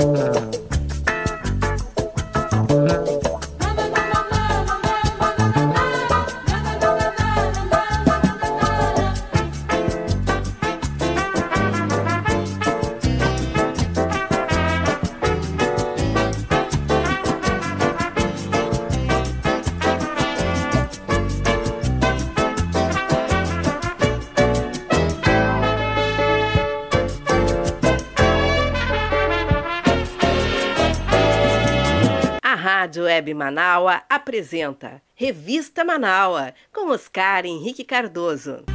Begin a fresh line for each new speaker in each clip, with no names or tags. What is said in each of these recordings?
Rádio Web Manaua apresenta Revista Manaua com Oscar Henrique Cardoso.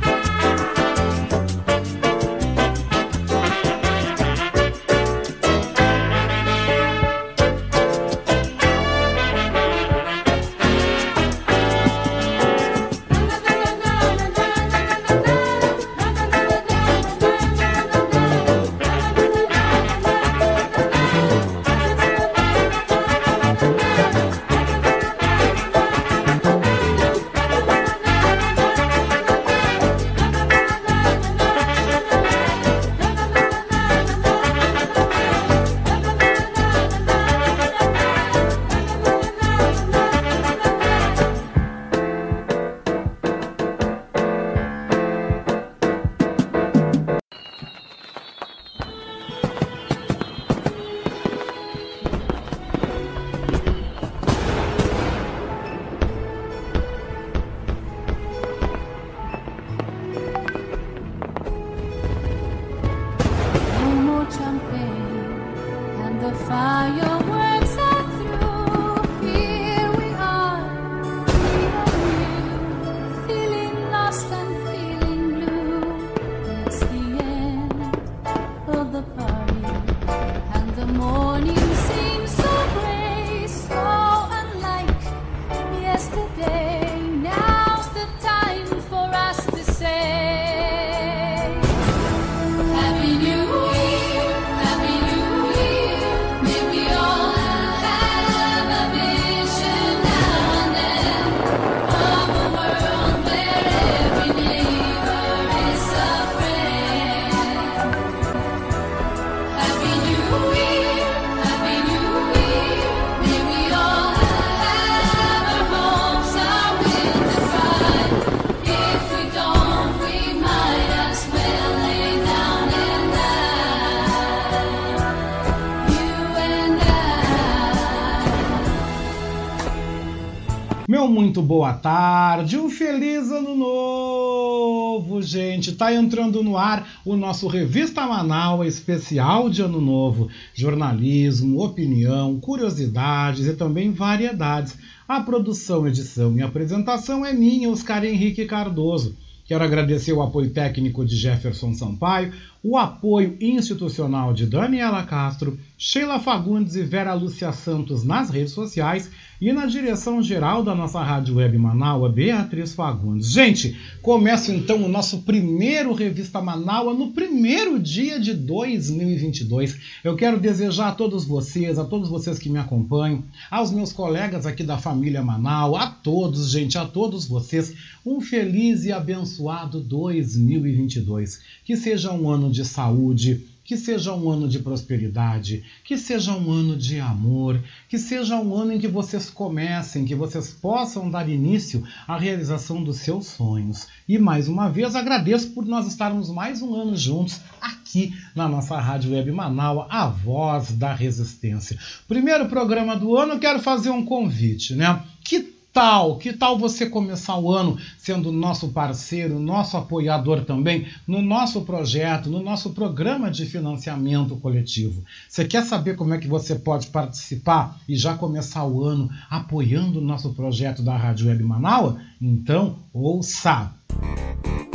Gente. Tá entrando no ar o nosso Revista Manaus especial de ano novo. Jornalismo, opinião, curiosidades e também variedades. A produção, edição e apresentação é minha, Oscar Henrique Cardoso. Quero agradecer o apoio técnico de Jefferson Sampaio, o apoio institucional de Daniela Castro, Sheila Fagundes e Vera Lúcia Santos nas redes sociais e na direção geral da nossa Rádio Web Manaua, Beatriz Fagundes. Gente, começa então o nosso primeiro Revista Manaua no primeiro dia de 2022. Eu quero desejar a todos vocês, a todos vocês que me acompanham, aos meus colegas aqui da família Manaus, a todos, gente, a todos vocês, um feliz e abençoado 2022. Que seja um ano de saúde, que seja um ano de prosperidade, que seja um ano de amor, que seja um ano em que vocês comecem, que vocês possam dar início à realização dos seus sonhos. E mais uma vez agradeço por nós estarmos mais um ano juntos aqui na nossa Rádio Web Manaus, a voz da resistência. Primeiro programa do ano, quero fazer um convite, né? Que tal? Que tal você começar o ano sendo nosso parceiro, nosso apoiador também no nosso projeto, no nosso programa de financiamento coletivo? Você quer saber como é que você pode participar e já começar o ano apoiando o nosso projeto da Rádio Web Manaus? Então, ouça! Eu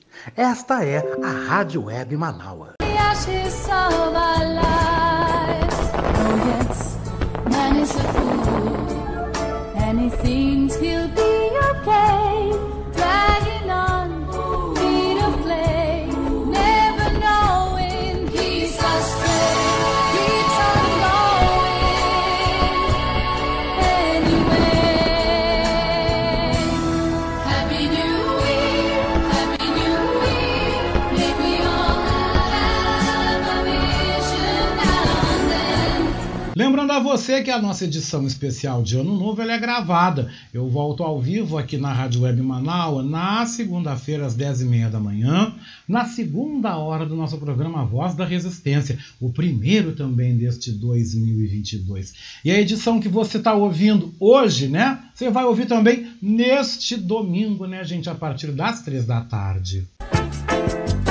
Esta é a Rádio Web Manaua. Lembrando a você que a nossa edição especial de Ano Novo é gravada. Eu volto ao vivo aqui na Rádio Web Manaus na segunda-feira às 10h30 da manhã, na segunda hora do nosso programa Voz da Resistência, o primeiro também deste 2022. E a edição que você está ouvindo hoje, né? Você vai ouvir também neste domingo, né, gente, a partir das três da tarde.
Você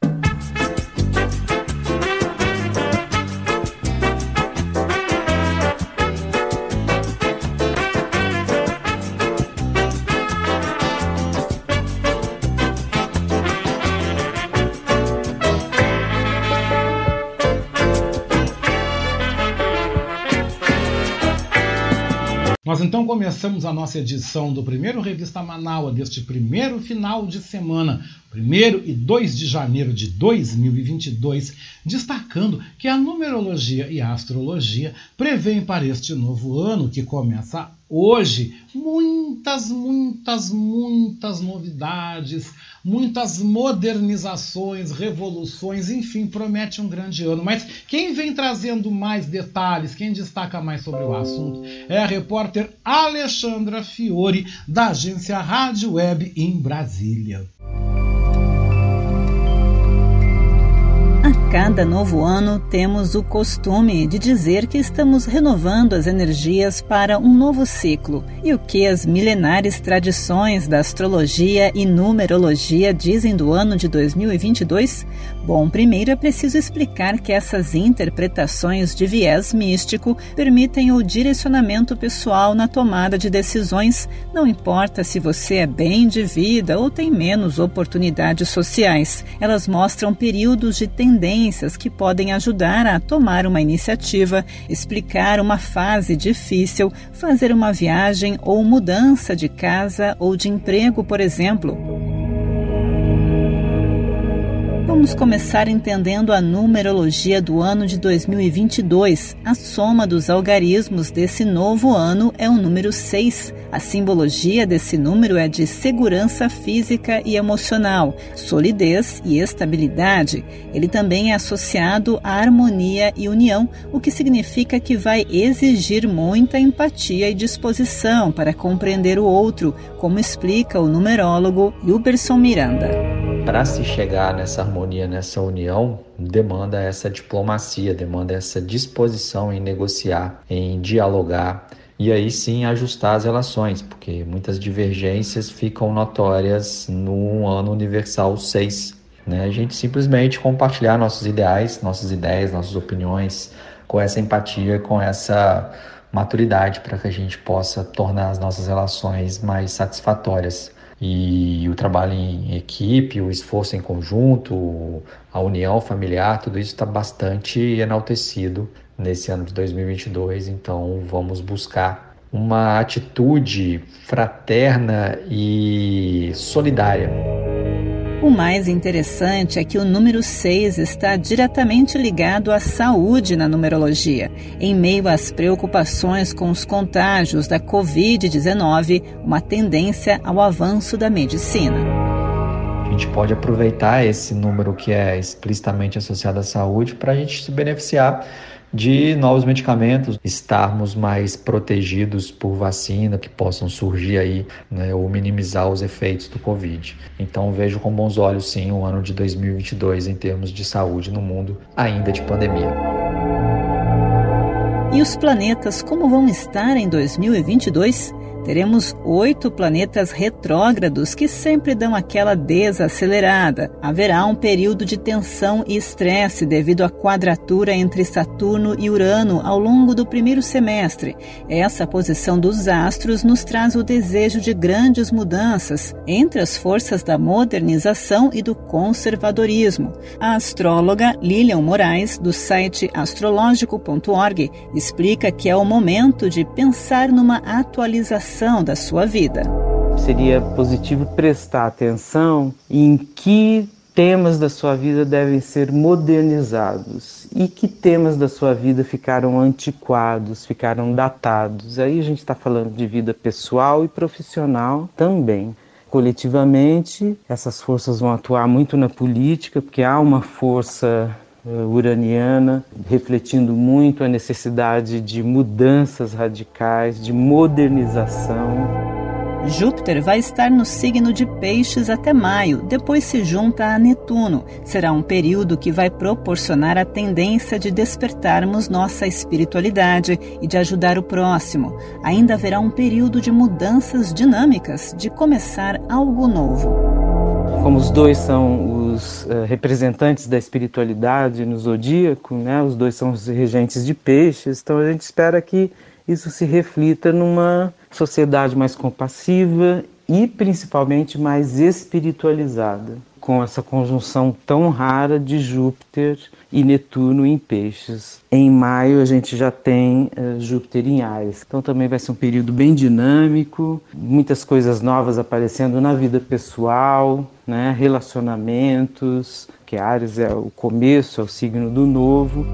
Nós então começamos a nossa edição do primeiro Revista Manaus deste primeiro final de semana, 1 e 2 de janeiro de 2022, destacando que a numerologia e a astrologia prevêem para este novo ano, que começa hoje, muitas, muitas, muitas novidades, muitas modernizações, revoluções, enfim, promete um grande ano. Mas quem vem trazendo mais detalhes, quem destaca mais sobre o assunto, é a repórter Alexandra Fiore, da agência Rádio Web em Brasília.
Cada novo ano temos o costume de dizer que estamos renovando as energias para um novo ciclo. E o que as milenares tradições da astrologia e numerologia dizem do ano de 2022? Bom, primeiro é preciso explicar que essas interpretações de viés místico permitem o direcionamento pessoal na tomada de decisões, não importa se você é bem de vida ou tem menos oportunidades sociais. Elas mostram períodos de tendência que podem ajudar a tomar uma iniciativa, explicar uma fase difícil, fazer uma viagem ou mudança de casa ou de emprego, por exemplo. Vamos começar entendendo a numerologia do ano de 2022. A soma dos algarismos desse novo ano é o número 6. A simbologia desse número é de segurança física e emocional, solidez e estabilidade. Ele também é associado à harmonia e união, o que significa que vai exigir muita empatia e disposição para compreender o outro, como explica o numerólogo Huberson Miranda
para se chegar nessa harmonia, nessa união, demanda essa diplomacia, demanda essa disposição em negociar, em dialogar e aí sim ajustar as relações, porque muitas divergências ficam notórias no ano universal 6. Né? A gente simplesmente compartilhar nossos ideais, nossas ideias, nossas opiniões, com essa empatia, com essa maturidade para que a gente possa tornar as nossas relações mais satisfatórias. E o trabalho em equipe, o esforço em conjunto, a união familiar, tudo isso está bastante enaltecido nesse ano de 2022. Então, vamos buscar uma atitude fraterna e solidária
o mais interessante é que o número 6 está diretamente ligado à saúde na numerologia. Em meio às preocupações com os contágios da Covid-19, uma tendência ao avanço da medicina.
A gente pode aproveitar esse número que é explicitamente associado à saúde para a gente se beneficiar de novos medicamentos, estarmos mais protegidos por vacina que possam surgir aí, né, ou minimizar os efeitos do Covid. Então vejo com bons olhos sim o ano de 2022 em termos de saúde no mundo, ainda de pandemia.
E os planetas como vão estar em 2022? Teremos oito planetas retrógrados que sempre dão aquela desacelerada. Haverá um período de tensão e estresse devido à quadratura entre Saturno e Urano ao longo do primeiro semestre. Essa posição dos astros nos traz o desejo de grandes mudanças entre as forças da modernização e do conservadorismo. A astróloga Lilian Moraes, do site astrológico.org, explica que é o momento de pensar numa atualização da sua vida.
Seria positivo prestar atenção em que temas da sua vida devem ser modernizados e que temas da sua vida ficaram antiquados, ficaram datados. Aí a gente está falando de vida pessoal e profissional também. Coletivamente, essas forças vão atuar muito na política, porque há uma força uraniana, refletindo muito a necessidade de mudanças radicais, de modernização.
Júpiter vai estar no signo de Peixes até maio, depois se junta a Netuno. Será um período que vai proporcionar a tendência de despertarmos nossa espiritualidade e de ajudar o próximo. Ainda haverá um período de mudanças dinâmicas, de começar algo novo.
Como os dois são os uh, representantes da espiritualidade no zodíaco, né? Os dois são os regentes de peixes, então a gente espera que isso se reflita numa sociedade mais compassiva e principalmente mais espiritualizada, com essa conjunção tão rara de Júpiter e Netuno em Peixes. Em maio a gente já tem uh, Júpiter em Ares, então também vai ser um período bem dinâmico, muitas coisas novas aparecendo na vida pessoal, né, relacionamentos, que Ares é o começo, é o signo do novo.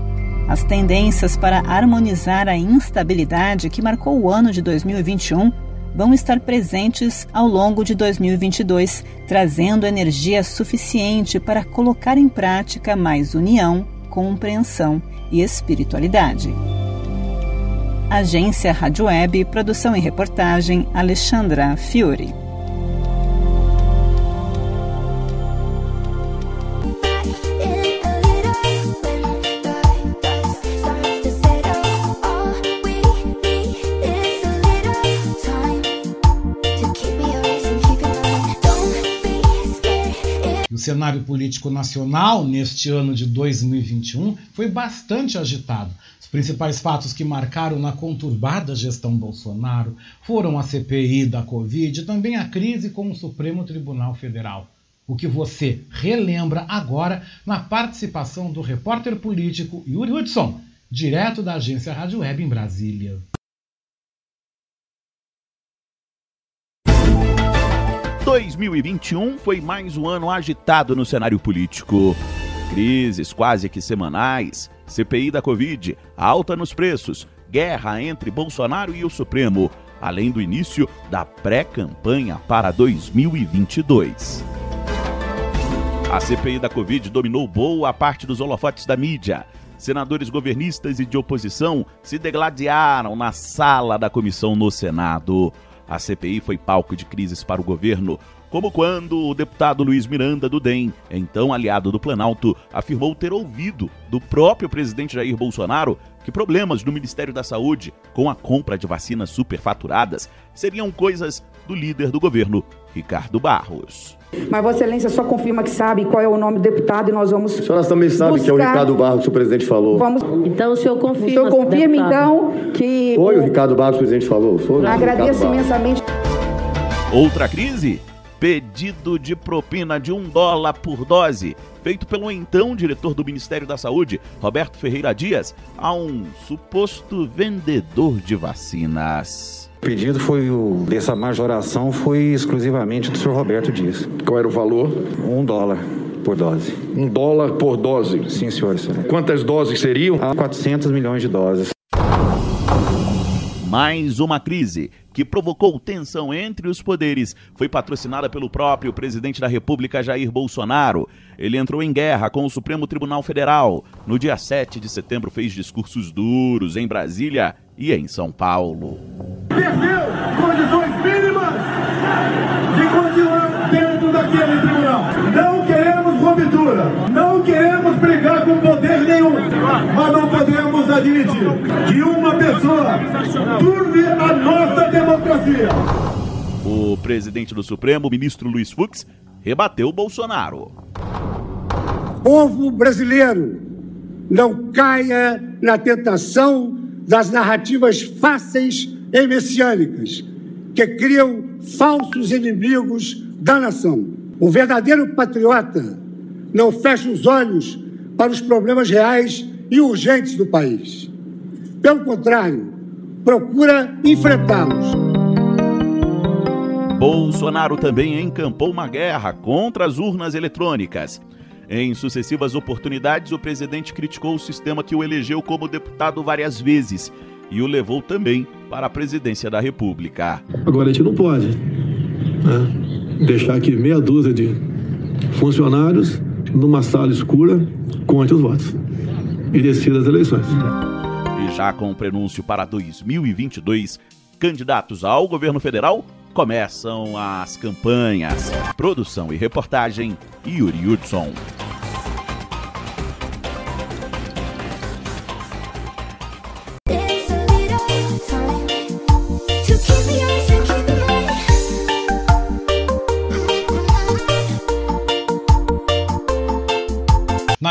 As tendências para harmonizar a instabilidade que marcou o ano de 2021 vão estar presentes ao longo de 2022, trazendo energia suficiente para colocar em prática mais união, compreensão e espiritualidade. Agência Rádio Web, produção e reportagem Alexandra Fiore.
Cenário político nacional neste ano de 2021 foi bastante agitado. Os principais fatos que marcaram na conturbada gestão Bolsonaro foram a CPI da Covid e também a crise com o Supremo Tribunal Federal. O que você relembra agora na participação do repórter político Yuri Hudson, direto da agência Rádio Web em Brasília.
2021 foi mais um ano agitado no cenário político. Crises quase que semanais, CPI da Covid, alta nos preços, guerra entre Bolsonaro e o Supremo, além do início da pré-campanha para 2022. A CPI da Covid dominou boa parte dos holofotes da mídia. Senadores governistas e de oposição se degladiaram na sala da comissão no Senado. A CPI foi palco de crises para o governo, como quando o deputado Luiz Miranda do DEM, então aliado do Planalto, afirmou ter ouvido do próprio presidente Jair Bolsonaro que problemas no Ministério da Saúde com a compra de vacinas superfaturadas seriam coisas do líder do governo, Ricardo Barros.
Mas Vossa Excelência só confirma que sabe qual é o nome do deputado e nós vamos.
A senhora também sabe buscar... que é o Ricardo Barros que o presidente falou.
Vamos...
Então o senhor confirma. O
senhor confirma, então, que.
Foi o... o Ricardo Barros que o presidente falou. Foi
Agradeço imensamente.
Outra crise? pedido de propina de um dólar por dose, feito pelo então diretor do Ministério da Saúde, Roberto Ferreira Dias, a um suposto vendedor de vacinas.
O pedido foi o, dessa majoração foi exclusivamente do senhor Roberto Dias.
Qual era o valor?
Um dólar por dose.
Um dólar por dose?
Sim, senhor. senhor.
Quantas doses seriam?
Há 400 milhões de doses.
Mais uma crise que provocou tensão entre os poderes foi patrocinada pelo próprio presidente da República, Jair Bolsonaro. Ele entrou em guerra com o Supremo Tribunal Federal. No dia 7 de setembro, fez discursos duros em Brasília e em São Paulo.
Perdeu condições mínimas de continuar dentro daquele tribunal. Não queremos ruptura, não queremos brigar com poder nenhum, mas não podemos admitir que uma pessoa turve a nossa democracia.
O presidente do Supremo, ministro Luiz Fux, rebateu Bolsonaro.
Povo brasileiro, não caia na tentação das narrativas fáceis e messiânicas que criam falsos inimigos da nação. O verdadeiro patriota não fecha os olhos para os problemas reais e urgentes do país. Pelo contrário, procura enfrentá-los.
Bolsonaro também encampou uma guerra contra as urnas eletrônicas. Em sucessivas oportunidades, o presidente criticou o sistema que o elegeu como deputado várias vezes e o levou também para a presidência da República.
Agora a gente não pode né, deixar aqui meia dúzia de funcionários numa sala escura conte os votos e decida as eleições.
E já com o prenúncio para 2022, candidatos ao governo federal começam as campanhas. Produção e reportagem, Yuri Hudson.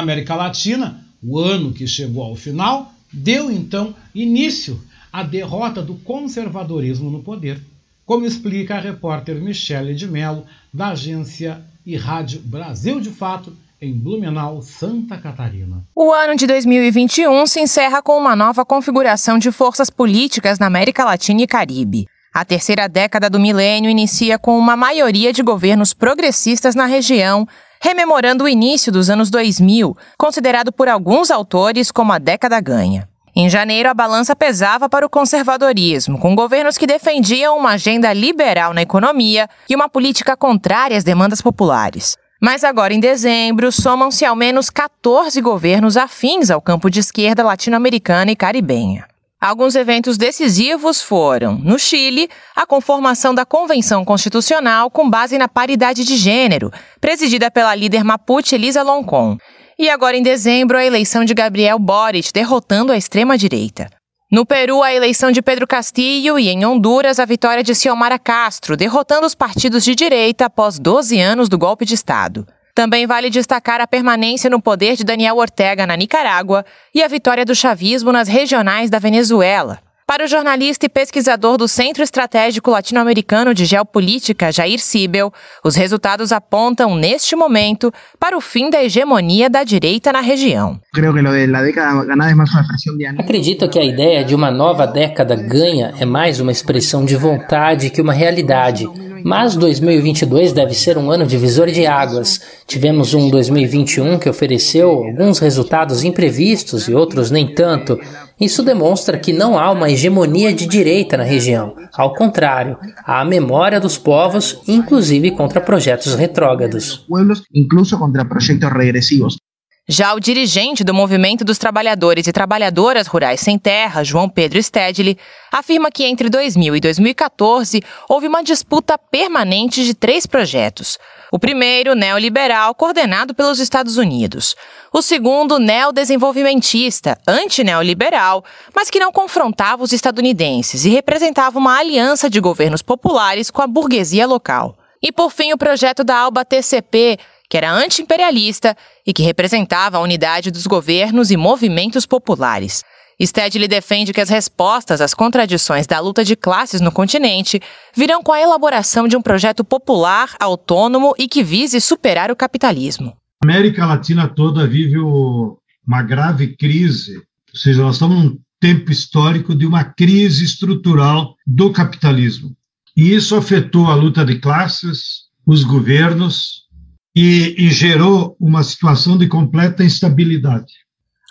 América Latina, o ano que chegou ao final deu então início à derrota do conservadorismo no poder como explica a repórter Michele de Mello, da agência e rádio Brasil de Fato, em Blumenau, Santa Catarina.
O ano de 2021 se encerra com uma nova configuração de forças políticas na América Latina e Caribe. A terceira década do milênio inicia com uma maioria de governos progressistas na região, rememorando o início dos anos 2000, considerado por alguns autores como a década ganha. Em janeiro, a balança pesava para o conservadorismo, com governos que defendiam uma agenda liberal na economia e uma política contrária às demandas populares. Mas agora, em dezembro, somam-se ao menos 14 governos afins ao campo de esquerda latino-americana e caribenha. Alguns eventos decisivos foram, no Chile, a conformação da Convenção Constitucional com base na paridade de gênero, presidida pela líder mapuche Elisa Loncon, e agora em dezembro, a eleição de Gabriel Boric, derrotando a extrema-direita. No Peru, a eleição de Pedro Castillo e em Honduras, a vitória de Xiomara Castro, derrotando os partidos de direita após 12 anos do golpe de Estado. Também vale destacar a permanência no poder de Daniel Ortega na Nicarágua e a vitória do chavismo nas regionais da Venezuela. Para o jornalista e pesquisador do Centro Estratégico Latino-Americano de Geopolítica, Jair Sibel, os resultados apontam, neste momento, para o fim da hegemonia da direita na região.
Acredito que a ideia de uma nova década ganha é mais uma expressão de vontade que uma realidade. Mas 2022 deve ser um ano divisor de águas. Tivemos um 2021 que ofereceu alguns resultados imprevistos e outros nem tanto. Isso demonstra que não há uma hegemonia de direita na região. Ao contrário, há a memória dos povos, inclusive contra projetos retrógrados.
Incluso contra projetos regressivos.
Já o dirigente do Movimento dos Trabalhadores e Trabalhadoras Rurais Sem Terra, João Pedro Stedley, afirma que entre 2000 e 2014 houve uma disputa permanente de três projetos. O primeiro, neoliberal, coordenado pelos Estados Unidos. O segundo, neodesenvolvimentista, antineoliberal, mas que não confrontava os estadunidenses e representava uma aliança de governos populares com a burguesia local. E por fim, o projeto da Alba TCP, que era anti-imperialista e que representava a unidade dos governos e movimentos populares. Stedley defende que as respostas às contradições da luta de classes no continente virão com a elaboração de um projeto popular, autônomo e que vise superar o capitalismo.
A América Latina toda vive uma grave crise, ou seja, nós estamos num tempo histórico de uma crise estrutural do capitalismo. E isso afetou a luta de classes, os governos e, e gerou uma situação de completa instabilidade.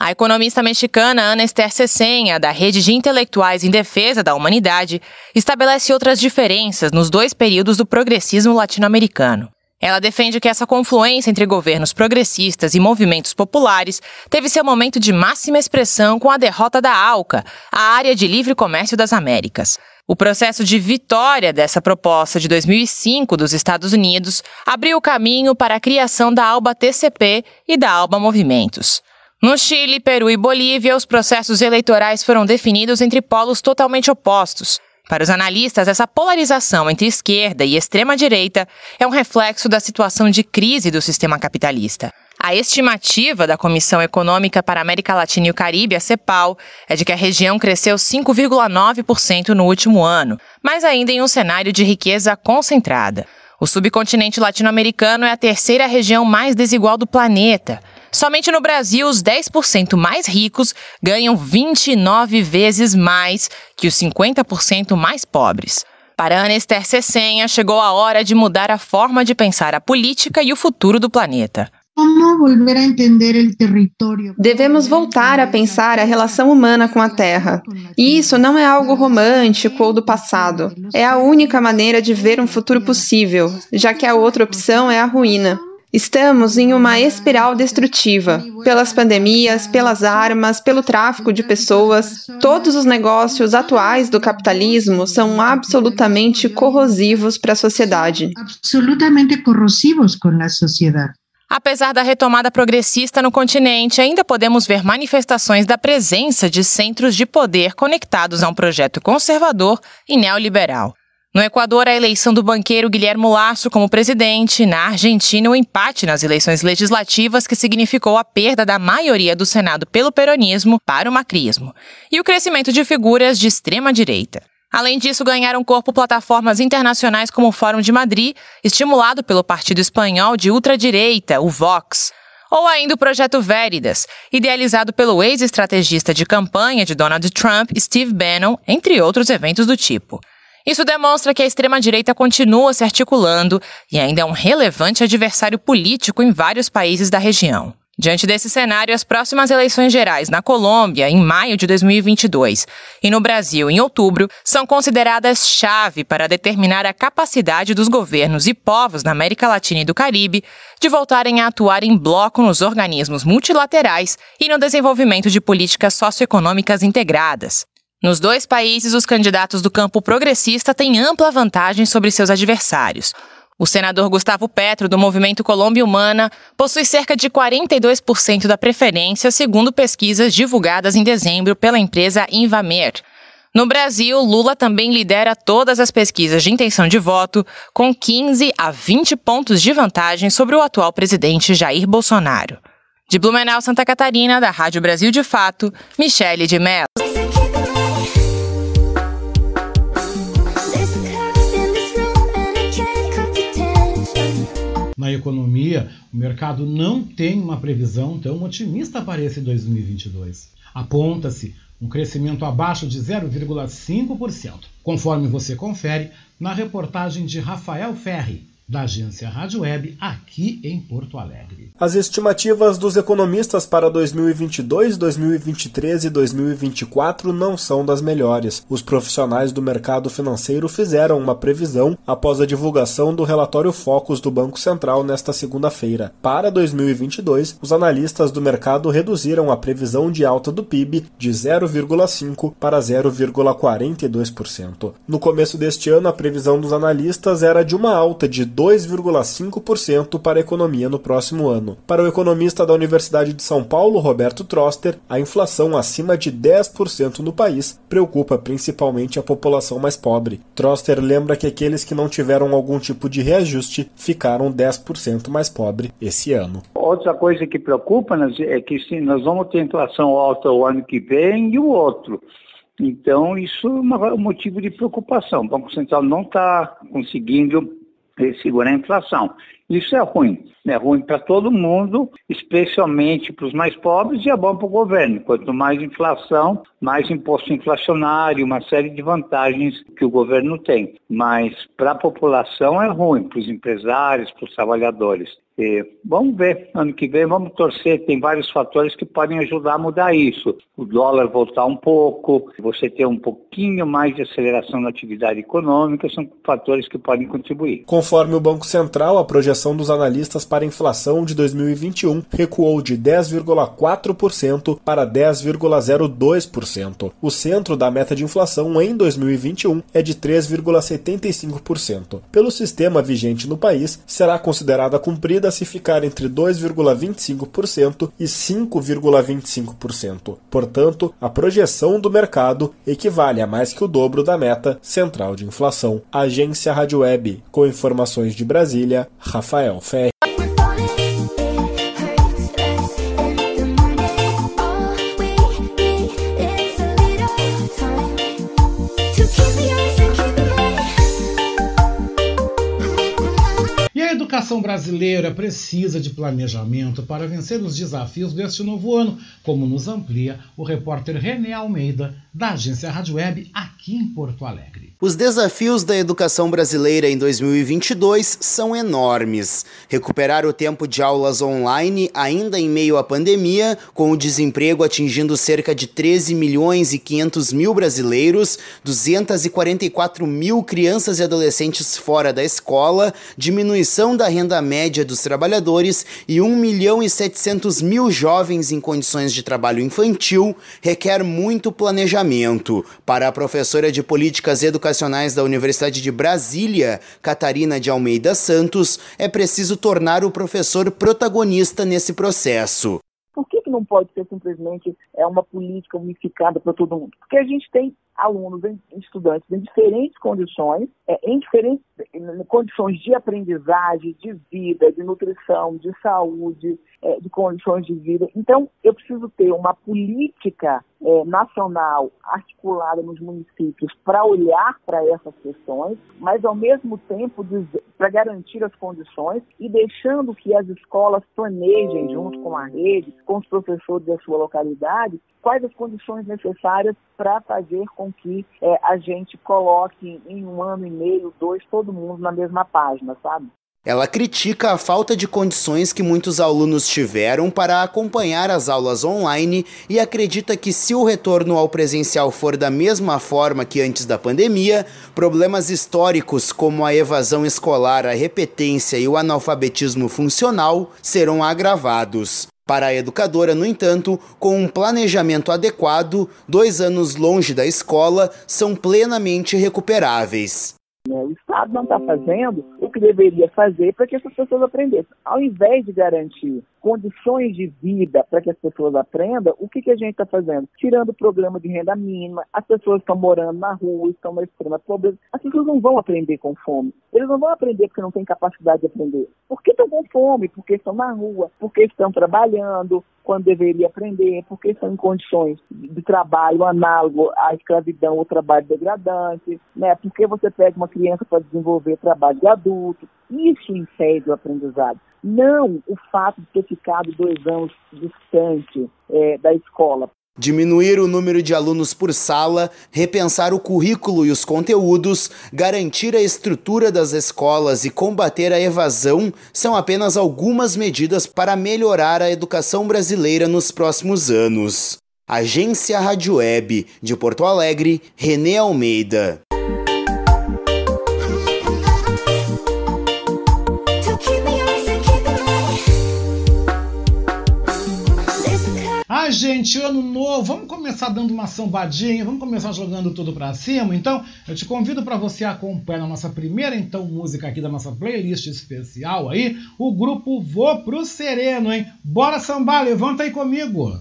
A economista mexicana Ana Esther Cesenha, da Rede de Intelectuais em Defesa da Humanidade, estabelece outras diferenças nos dois períodos do progressismo latino-americano. Ela defende que essa confluência entre governos progressistas e movimentos populares teve seu momento de máxima expressão com a derrota da ALCA, a Área de Livre Comércio das Américas. O processo de vitória dessa proposta de 2005 dos Estados Unidos abriu o caminho para a criação da ALBA TCP e da ALBA Movimentos. No Chile, Peru e Bolívia, os processos eleitorais foram definidos entre polos totalmente opostos. Para os analistas, essa polarização entre esquerda e extrema-direita é um reflexo da situação de crise do sistema capitalista. A estimativa da Comissão Econômica para a América Latina e o Caribe, a CEPAL, é de que a região cresceu 5,9% no último ano, mas ainda em um cenário de riqueza concentrada. O subcontinente latino-americano é a terceira região mais desigual do planeta. Somente no Brasil, os 10% mais ricos ganham 29 vezes mais que os 50% mais pobres. Para Ana Esther Cessenha, chegou a hora de mudar a forma de pensar a política e o futuro do planeta.
Devemos voltar a pensar a relação humana com a Terra. E isso não é algo romântico ou do passado. É a única maneira de ver um futuro possível, já que a outra opção é a ruína. Estamos em uma espiral destrutiva. Pelas pandemias, pelas armas, pelo tráfico de pessoas, todos os negócios atuais do capitalismo são absolutamente corrosivos para a sociedade.
Absolutamente corrosivos com a sociedade.
Apesar da retomada progressista no continente, ainda podemos ver manifestações da presença de centros de poder conectados a um projeto conservador e neoliberal. No Equador, a eleição do banqueiro Guilherme Lasso como presidente. Na Argentina, o empate nas eleições legislativas, que significou a perda da maioria do Senado pelo peronismo para o macrismo. E o crescimento de figuras de extrema-direita. Além disso, ganharam corpo plataformas internacionais como o Fórum de Madrid, estimulado pelo partido espanhol de ultradireita, o Vox. Ou ainda o Projeto Veridas, idealizado pelo ex-estrategista de campanha de Donald Trump, Steve Bannon, entre outros eventos do tipo. Isso demonstra que a extrema-direita continua se articulando e ainda é um relevante adversário político em vários países da região. Diante desse cenário, as próximas eleições gerais na Colômbia, em maio de 2022, e no Brasil, em outubro, são consideradas chave para determinar a capacidade dos governos e povos na América Latina e do Caribe de voltarem a atuar em bloco nos organismos multilaterais e no desenvolvimento de políticas socioeconômicas integradas. Nos dois países, os candidatos do campo progressista têm ampla vantagem sobre seus adversários. O senador Gustavo Petro, do Movimento Colômbia Humana, possui cerca de 42% da preferência, segundo pesquisas divulgadas em dezembro pela empresa Invamer. No Brasil, Lula também lidera todas as pesquisas de intenção de voto, com 15 a 20 pontos de vantagem sobre o atual presidente Jair Bolsonaro. De Blumenau, Santa Catarina, da Rádio Brasil de Fato, Michele de Mello.
Na economia, o mercado não tem uma previsão tão otimista para esse 2022. Aponta-se um crescimento abaixo de 0,5%, conforme você confere na reportagem de Rafael Ferri, da agência Rádio Web aqui em Porto Alegre.
As estimativas dos economistas para 2022, 2023 e 2024 não são das melhores. Os profissionais do mercado financeiro fizeram uma previsão após a divulgação do relatório Focus do Banco Central nesta segunda-feira. Para 2022, os analistas do mercado reduziram a previsão de alta do PIB de 0,5 para 0,42%. No começo deste ano, a previsão dos analistas era de uma alta de 2,5% para a economia no próximo ano. Para o economista da Universidade de São Paulo, Roberto Troster, a inflação acima de 10% no país preocupa principalmente a população mais pobre. Troster lembra que aqueles que não tiveram algum tipo de reajuste ficaram 10% mais pobres esse ano.
Outra coisa que preocupa é que sim, nós vamos ter inflação alta o ano que vem e o outro. Então, isso é um motivo de preocupação. O Banco Central não está conseguindo segurar a inflação. Isso é ruim. É ruim para todo mundo, especialmente para os mais pobres, e é bom para o governo. Quanto mais inflação, mais imposto inflacionário, uma série de vantagens que o governo tem. Mas para a população é ruim, para os empresários, para os trabalhadores. E vamos ver, ano que vem vamos torcer, tem vários fatores que podem ajudar a mudar isso. O dólar voltar um pouco, você ter um pouquinho mais de aceleração na atividade econômica, são fatores que podem contribuir.
Conforme o Banco Central, a projeção dos analistas para a inflação de 2021 recuou de 10,4% para 10,02%. O centro da meta de inflação em 2021 é de 3,75%. Pelo sistema vigente no país, será considerada cumprida se ficar entre 2,25% e 5,25%. Portanto, a projeção do mercado equivale a mais que o dobro da meta central de inflação. Agência Rádio Web, com informações de Brasília, Rafael Ferri.
Educação brasileira precisa de planejamento para vencer os desafios deste novo ano, como nos amplia o repórter René Almeida, da agência Rádio Web, aqui em Porto Alegre.
Os desafios da educação brasileira em 2022 são enormes. Recuperar o tempo de aulas online, ainda em meio à pandemia, com o desemprego atingindo cerca de 13 milhões e 500 mil brasileiros, 244 mil crianças e adolescentes fora da escola, diminuição da renda média dos trabalhadores e 1 milhão e 700 mil jovens em condições de trabalho infantil, requer muito planejamento para a professora de Políticas Educacionais da Universidade de Brasília, Catarina de Almeida Santos, é preciso tornar o professor protagonista nesse processo.
Por que, não pode ser simplesmente é, uma política unificada para todo mundo? Porque a gente tem alunos, estudantes em diferentes condições, é, em diferentes em condições de aprendizagem, de vida, de nutrição, de saúde, é, de condições de vida. Então, eu preciso ter uma política é, nacional articulada nos municípios para olhar para essas questões, mas ao mesmo tempo para garantir as condições e deixando que as escolas planejem junto com a rede, com os professores da sua localidade, quais as condições necessárias para fazer com que é, a gente coloque em um ano e meio, dois, todo mundo na mesma página, sabe?
Ela critica a falta de condições que muitos alunos tiveram para acompanhar as aulas online e acredita que, se o retorno ao presencial for da mesma forma que antes da pandemia, problemas históricos como a evasão escolar, a repetência e o analfabetismo funcional serão agravados. Para a educadora, no entanto, com um planejamento adequado, dois anos longe da escola são plenamente recuperáveis.
O Estado não está fazendo o que deveria fazer para que essas pessoas aprendessem. Ao invés de garantir condições de vida para que as pessoas aprendam, o que, que a gente está fazendo? Tirando o programa de renda mínima, as pessoas estão morando na rua, estão na extrema pobreza. As pessoas não vão aprender com fome. Eles não vão aprender porque não têm capacidade de aprender. Porque estão com fome, porque estão na rua, porque estão trabalhando quando deveria aprender, porque estão em condições de trabalho análogo à escravidão ou trabalho degradante, né? porque você pega uma criança para desenvolver trabalho de adulto. Isso impede o aprendizado não o fato de ter ficado dois anos distante é, da escola.
Diminuir o número de alunos por sala, repensar o currículo e os conteúdos, garantir a estrutura das escolas e combater a evasão são apenas algumas medidas para melhorar a educação brasileira nos próximos anos. Agência Rádio Web, de Porto Alegre, Renê Almeida.
Gente, ano novo, vamos começar dando uma sambadinha, vamos começar jogando tudo para cima. Então, eu te convido para você acompanhar a nossa primeira então música aqui da nossa playlist especial aí, o grupo Vou pro Sereno, hein? Bora sambar, levanta aí comigo.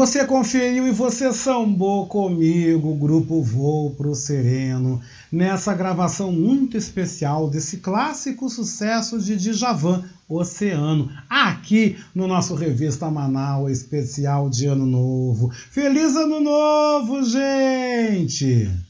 Você
conferiu e você sambou comigo, grupo Voo pro Sereno, nessa gravação muito especial desse clássico sucesso de Djavan, Oceano, aqui no nosso Revista Manaus especial de Ano Novo. Feliz Ano Novo, gente!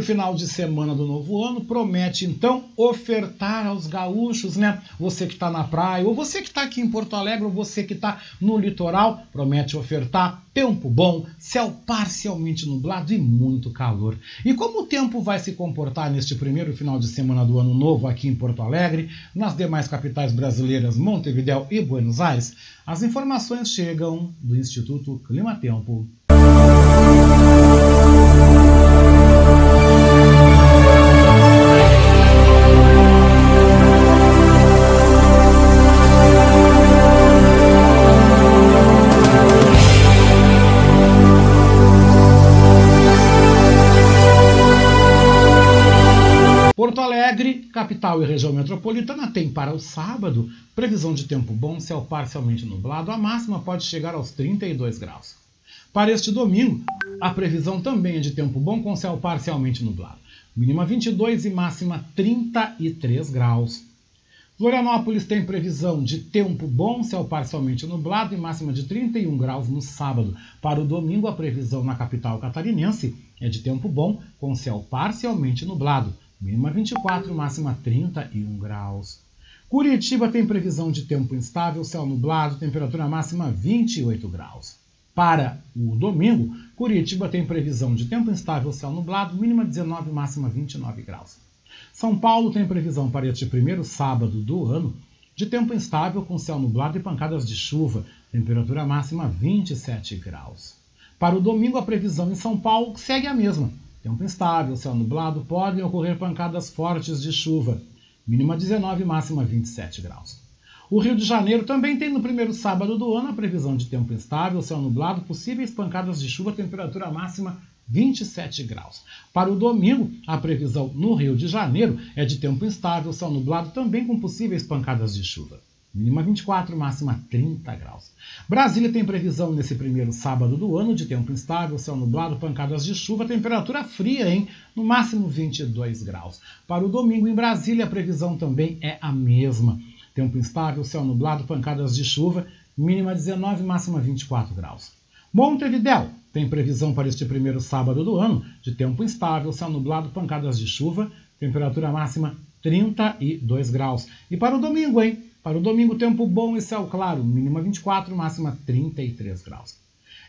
Primeiro final de semana do novo ano promete então ofertar aos gaúchos, né? Você que está na praia, ou você que está aqui em Porto Alegre, ou você que está no litoral, promete ofertar tempo bom, céu parcialmente nublado e muito calor. E como o tempo vai se comportar neste primeiro final de semana do ano novo aqui em Porto Alegre, nas demais capitais brasileiras, Montevidéu e Buenos Aires, as informações chegam do Instituto Clima capital e região metropolitana, tem para o sábado previsão de tempo bom, céu parcialmente nublado, a máxima pode chegar aos 32 graus. Para este domingo, a previsão também é de tempo bom com céu parcialmente nublado. Mínima 22 e máxima 33 graus. Florianópolis tem previsão de tempo bom, céu parcialmente nublado e máxima de 31 graus no sábado. Para o domingo, a previsão na capital catarinense é de tempo bom, com céu parcialmente nublado mínima 24, máxima 31 graus. Curitiba tem previsão de tempo instável, céu nublado, temperatura máxima 28 graus. Para o domingo, Curitiba tem previsão de tempo instável, céu nublado, mínima 19, máxima 29 graus. São Paulo tem previsão para este primeiro sábado do ano de tempo instável com céu nublado e pancadas de chuva, temperatura máxima 27 graus. Para o domingo, a previsão em São Paulo segue a mesma, Tempo instável, céu nublado, podem ocorrer pancadas fortes de chuva. Mínima 19, máxima 27 graus. O Rio de Janeiro também tem no primeiro sábado do ano a previsão de tempo instável, céu nublado, possíveis pancadas de chuva, temperatura máxima 27 graus. Para o domingo, a previsão no Rio de Janeiro é de tempo instável, céu nublado, também com possíveis pancadas de chuva. Mínima 24, máxima 30 graus. Brasília tem previsão nesse primeiro sábado do ano de tempo instável, céu nublado, pancadas de chuva, temperatura fria, hein? No máximo 22 graus. Para o domingo em Brasília, a previsão também é a mesma. Tempo instável, céu nublado, pancadas de chuva, mínima 19, máxima 24 graus. Montevidéu tem previsão para este primeiro sábado do ano de tempo instável, céu nublado, pancadas de chuva, temperatura máxima 32 graus. E para o domingo, hein? Para o domingo, tempo bom e céu claro, mínima 24, máxima 33 graus.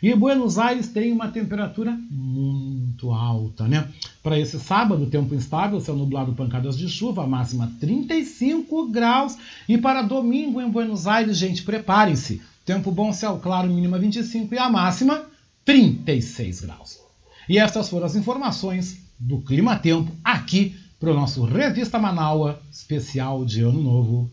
E Buenos Aires tem uma temperatura muito alta, né? Para esse sábado, tempo instável, céu nublado, pancadas de chuva, máxima 35 graus. E para domingo em Buenos Aires, gente, preparem-se. Tempo bom, céu claro, mínima 25 e a máxima 36 graus. E estas foram as informações do Clima Tempo aqui para o nosso Revista Manaua especial de Ano Novo.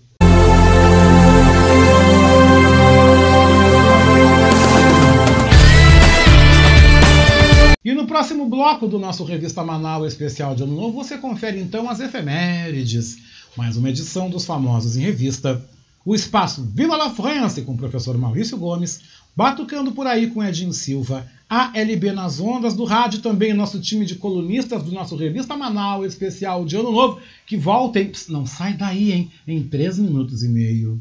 E no próximo bloco do nosso Revista Manaus Especial de Ano Novo, você confere então as efemérides, mais uma edição dos famosos em revista, o espaço Viva la France com o professor Maurício Gomes, batucando por aí com Edinho Silva, a LB nas ondas do rádio, também nosso time de colunistas do nosso Revista Manaus Especial de Ano Novo, que volta? Não sai daí, hein? Em três minutos e meio.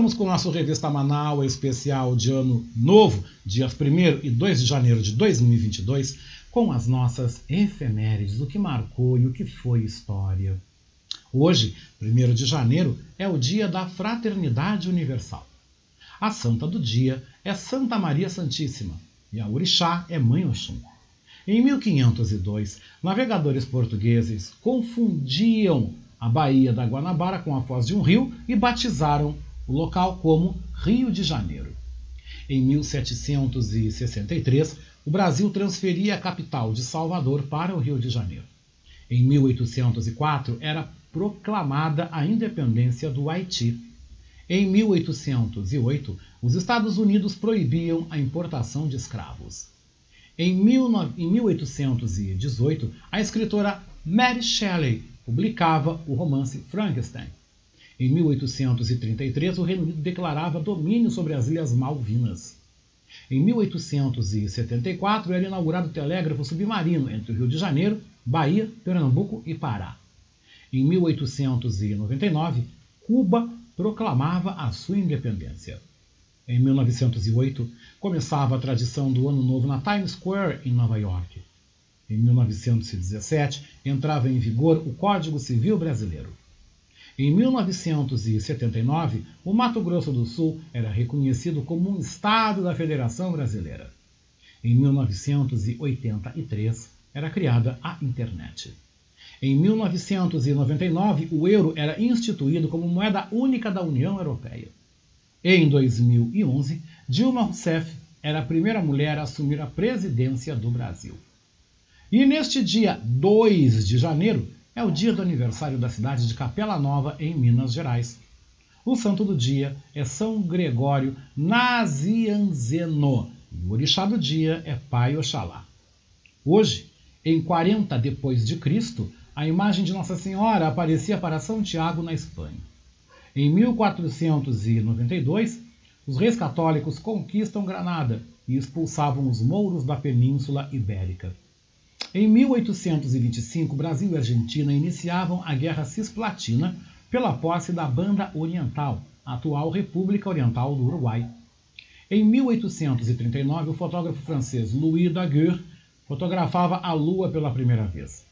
Voltamos com o nosso Revista Manaus especial de ano novo, dias 1 e 2 de janeiro de 2022, com as nossas efemérides, o que marcou e o que foi história. Hoje, 1 de janeiro, é o dia da Fraternidade Universal. A santa do dia é Santa Maria Santíssima e a orixá é Mãe Oxum. Em 1502, navegadores portugueses confundiam a Baía da Guanabara com a foz de um rio e batizaram o local como Rio de Janeiro. Em 1763, o Brasil transferia a capital de Salvador para o Rio de Janeiro. Em 1804, era proclamada a independência do Haiti. Em 1808, os Estados Unidos proibiam a importação de escravos. Em 1818, a escritora Mary Shelley publicava o romance Frankenstein. Em 1833, o Reino Unido declarava domínio sobre as Ilhas Malvinas. Em 1874, era inaugurado o telégrafo submarino entre o Rio de Janeiro, Bahia, Pernambuco e Pará. Em 1899, Cuba proclamava a sua independência. Em 1908, começava a tradição do Ano Novo na Times Square, em Nova York. Em 1917, entrava em vigor o Código Civil Brasileiro. Em 1979, o Mato Grosso do Sul era reconhecido como um estado da Federação Brasileira. Em 1983, era criada a Internet. Em 1999, o euro era instituído como moeda única da União Europeia. Em 2011, Dilma Rousseff era a primeira mulher a assumir a presidência do Brasil. E neste dia 2 de janeiro é o dia do aniversário da cidade de Capela Nova, em Minas Gerais. O santo do dia é São Gregório Nazianzeno e o orixá do dia é Pai Oxalá. Hoje, em 40 depois de Cristo, a imagem de Nossa Senhora aparecia para São Tiago na Espanha. Em 1492, os reis católicos conquistam Granada e expulsavam os mouros da Península Ibérica. Em 1825, Brasil e Argentina iniciavam a Guerra Cisplatina pela posse da Banda Oriental, atual República Oriental do Uruguai. Em 1839, o fotógrafo francês Louis Daguerre fotografava a Lua pela primeira vez.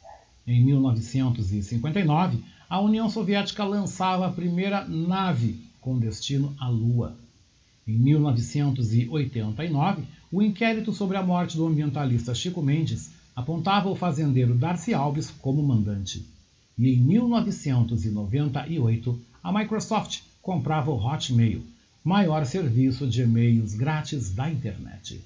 Em 1959, a União Soviética lançava a primeira nave com destino à Lua. Em 1989, o inquérito sobre a morte do ambientalista Chico Mendes apontava o fazendeiro Darcy Alves como mandante. E em 1998, a Microsoft comprava o Hotmail, maior serviço de e-mails grátis da internet.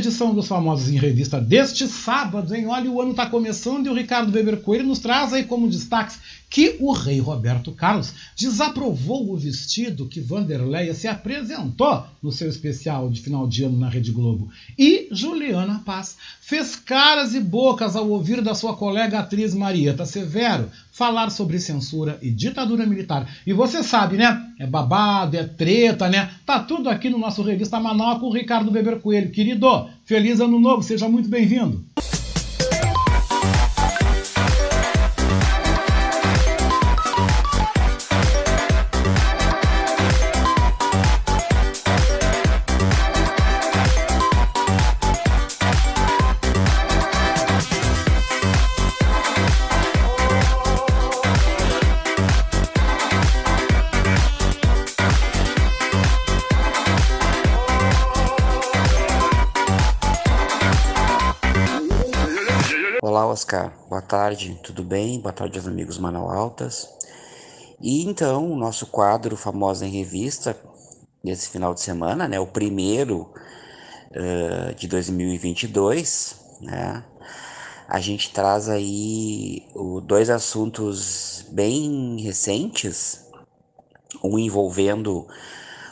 Edição dos Famosos em Revista deste sábado, hein? Olha, o ano está começando e o Ricardo Weber Coelho nos traz aí como destaques que o rei Roberto Carlos desaprovou o vestido que Vanderleia se apresentou no seu especial de final de ano na Rede Globo. E Juliana Paz fez caras e bocas ao ouvir da sua colega atriz Marieta Severo falar sobre censura e ditadura militar. E você sabe, né? É babado, é treta, né? Tá tudo aqui no nosso Revista Manaus com o Ricardo Weber Coelho. Querido, feliz ano novo, seja muito bem-vindo.
Oscar, boa tarde, tudo bem? Boa tarde aos amigos Manaualtas. E então, o nosso quadro Famosa em Revista, nesse final de semana, né, o primeiro uh, de 2022, né, a gente traz aí o, dois assuntos bem recentes, um envolvendo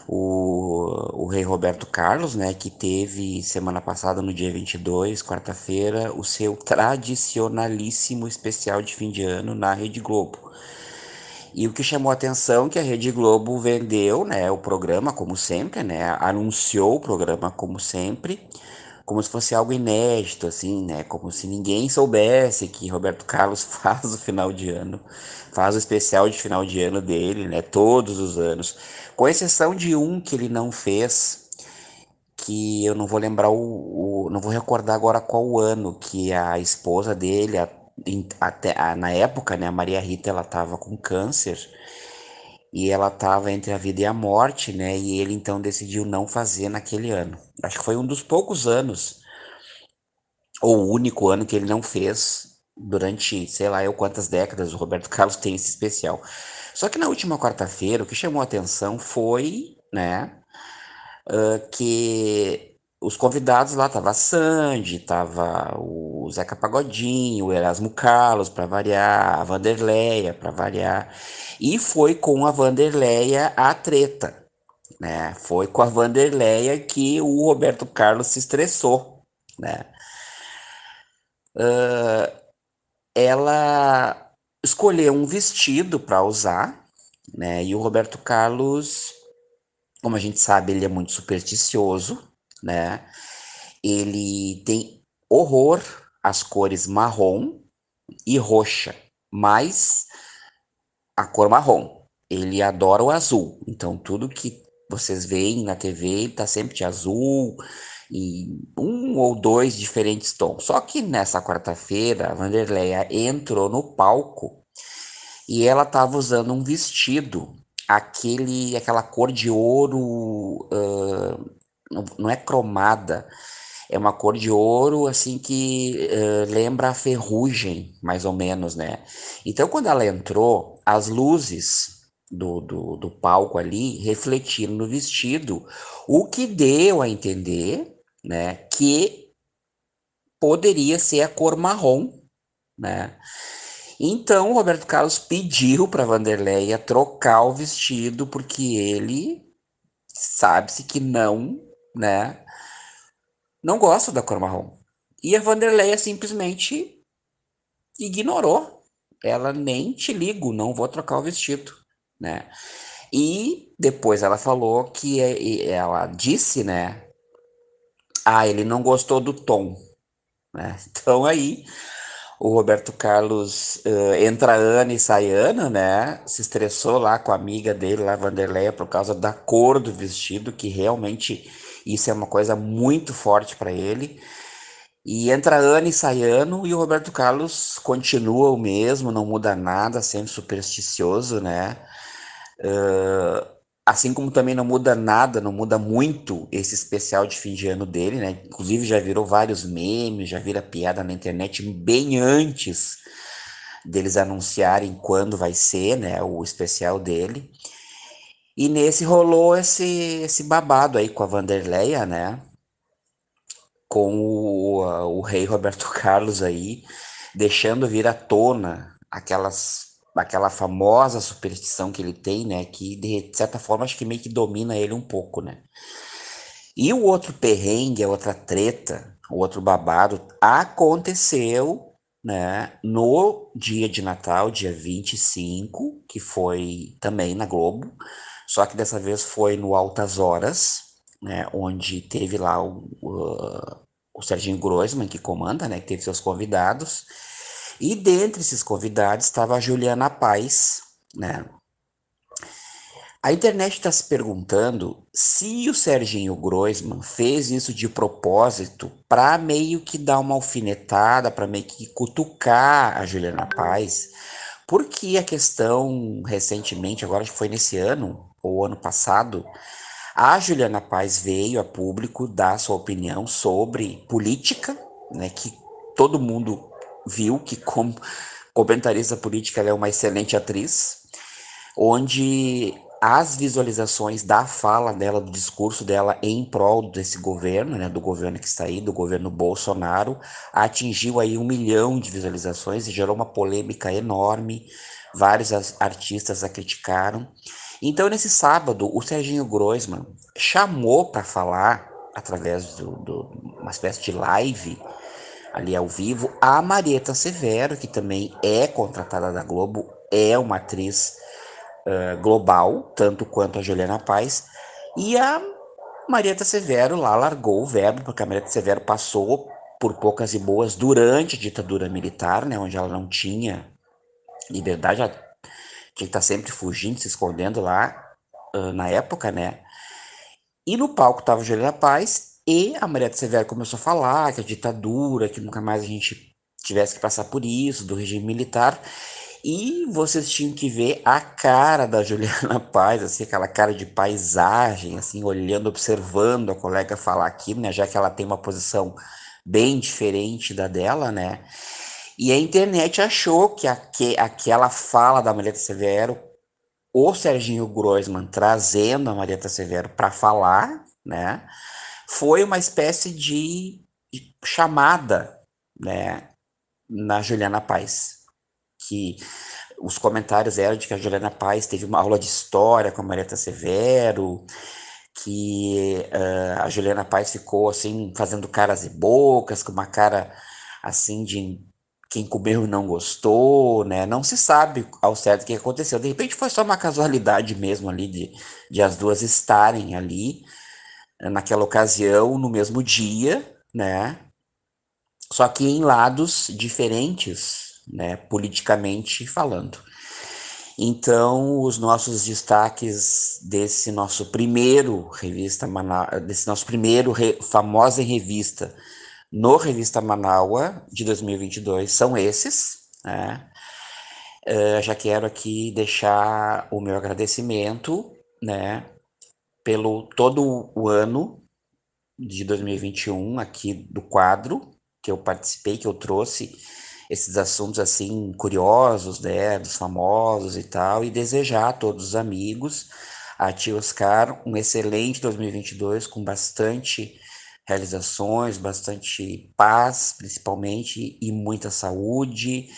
o, o rei Roberto Carlos, né, que teve semana passada, no dia 22, quarta-feira, o seu tradicionalíssimo especial de fim de ano na Rede Globo. E o que chamou a atenção é que a Rede Globo vendeu, né, o programa como sempre, né, anunciou o programa como sempre, como se fosse algo inédito, assim, né, como se ninguém soubesse que Roberto Carlos faz o final de ano, faz o especial de final de ano dele, né, todos os anos com exceção de um que ele não fez, que eu não vou lembrar o, o não vou recordar agora qual o ano que a esposa dele, a, até a, na época, né, a Maria Rita, ela estava com câncer e ela estava entre a vida e a morte, né? E ele então decidiu não fazer naquele ano. Acho que foi um dos poucos anos, ou o único ano que ele não fez durante, sei lá, eu quantas décadas o Roberto Carlos tem esse especial. Só que na última quarta-feira, o que chamou a atenção foi, né, uh, que os convidados lá tava a Sandy, tava o Zeca Pagodinho, o Erasmo Carlos para variar, a Vanderleia para variar, e foi com a Vanderleia a treta, né? Foi com a Vanderleia que o Roberto Carlos se estressou, né? Uh, ela escolher um vestido para usar, né? E o Roberto Carlos, como a gente sabe, ele é muito supersticioso, né? Ele tem horror às cores marrom e roxa, mas a cor marrom. Ele adora o azul. Então tudo que vocês veem na TV tá sempre de azul e um ou dois diferentes tons. Só que nessa quarta-feira, a Vanderleia entrou no palco e ela estava usando um vestido, aquele, aquela cor de ouro, uh, não é cromada, é uma cor de ouro assim que uh, lembra a ferrugem, mais ou menos, né? Então, quando ela entrou, as luzes do, do, do palco ali refletiram no vestido, o que deu a entender, né, que poderia ser a cor marrom, né? Então, Roberto Carlos pediu para Vanderleia trocar o vestido porque ele sabe-se que não, né, não gosta da cor marrom. E a Vanderleia simplesmente ignorou. Ela nem te ligo, não vou trocar o vestido, né? E depois ela falou que ela disse, né? Ah, ele não gostou do tom, né? Então aí o Roberto Carlos uh, entra Ana e sai Ana, né? Se estressou lá com a amiga dele, lá, Vanderleia, por causa da cor do vestido, que realmente isso é uma coisa muito forte para ele. E entra Ana e sai Ano, e o Roberto Carlos continua o mesmo, não muda nada, sempre supersticioso, né? Uh, Assim como também não muda nada, não muda muito esse especial de fim de ano dele, né? Inclusive já virou vários memes, já vira piada na internet bem antes deles anunciarem quando vai ser, né, o especial dele. E nesse rolou esse, esse babado aí com a Vanderleia, né? Com o, o rei Roberto Carlos aí, deixando vir à tona aquelas aquela famosa superstição que ele tem, né? Que de certa forma acho que meio que domina ele um pouco, né? E o outro perrengue, a outra treta, o outro babado, aconteceu, né? No dia de Natal, dia 25, que foi também na Globo, só que dessa vez foi no Altas Horas, né? Onde teve lá o, o, o Serginho Groisman, que comanda, né? Que teve seus convidados. E dentre esses convidados estava a Juliana Paz, né? A internet está se perguntando se o Serginho Groisman fez isso de propósito para meio que dar uma alfinetada, para meio que cutucar a Juliana Paz, porque a questão recentemente, agora acho que foi nesse ano ou ano passado, a Juliana Paz veio a público dar sua opinião sobre política, né, que todo mundo viu que, como comentarista política, ela é uma excelente atriz, onde as visualizações da fala dela, do discurso dela em prol desse governo, né, do governo que está aí, do governo Bolsonaro, atingiu aí um milhão de visualizações e gerou uma polêmica enorme. Vários artistas a criticaram. Então, nesse sábado, o Serginho Groisman chamou para falar, através de uma espécie de live, ali ao vivo. A Marieta Severo, que também é contratada da Globo, é uma atriz uh, global, tanto quanto a Juliana Paz. E a Marieta Severo lá largou o verbo, porque a Marieta Severo passou por poucas e boas durante a ditadura militar, né, onde ela não tinha liberdade, ela tinha que estar sempre fugindo, se escondendo lá uh, na época, né. E no palco estava Juliana Paz e a Maria Severo começou a falar que a ditadura, que nunca mais a gente tivesse que passar por isso, do regime militar. E vocês tinham que ver a cara da Juliana Paz, assim, aquela cara de paisagem, assim, olhando, observando a colega falar aquilo, né? Já que ela tem uma posição bem diferente da dela, né? E a internet achou que aque, aquela fala da Marieta Severo, o Serginho Groisman trazendo a Marieta Severo para falar, né? Foi uma espécie de chamada né, na Juliana Paz, que os comentários eram de que a Juliana Paz teve uma aula de história com a Marieta Severo, que uh, a Juliana Paz ficou assim fazendo caras e bocas, com uma cara assim de quem comeu não gostou, né? Não se sabe ao certo o que aconteceu. De repente foi só uma casualidade mesmo ali de, de as duas estarem ali naquela ocasião, no mesmo dia, né? Só que em lados diferentes, né, politicamente falando. Então, os nossos destaques desse nosso primeiro revista Manaus, desse nosso primeiro re, famosa revista no Revista Manaua de 2022 são esses, né? Uh, já quero aqui deixar o meu agradecimento, né, pelo todo o ano de 2021 aqui do quadro que eu participei, que eu trouxe esses assuntos assim curiosos, né, dos famosos e tal, e desejar a todos os amigos, a tia Oscar, um excelente 2022 com bastante realizações, bastante paz, principalmente, e muita saúde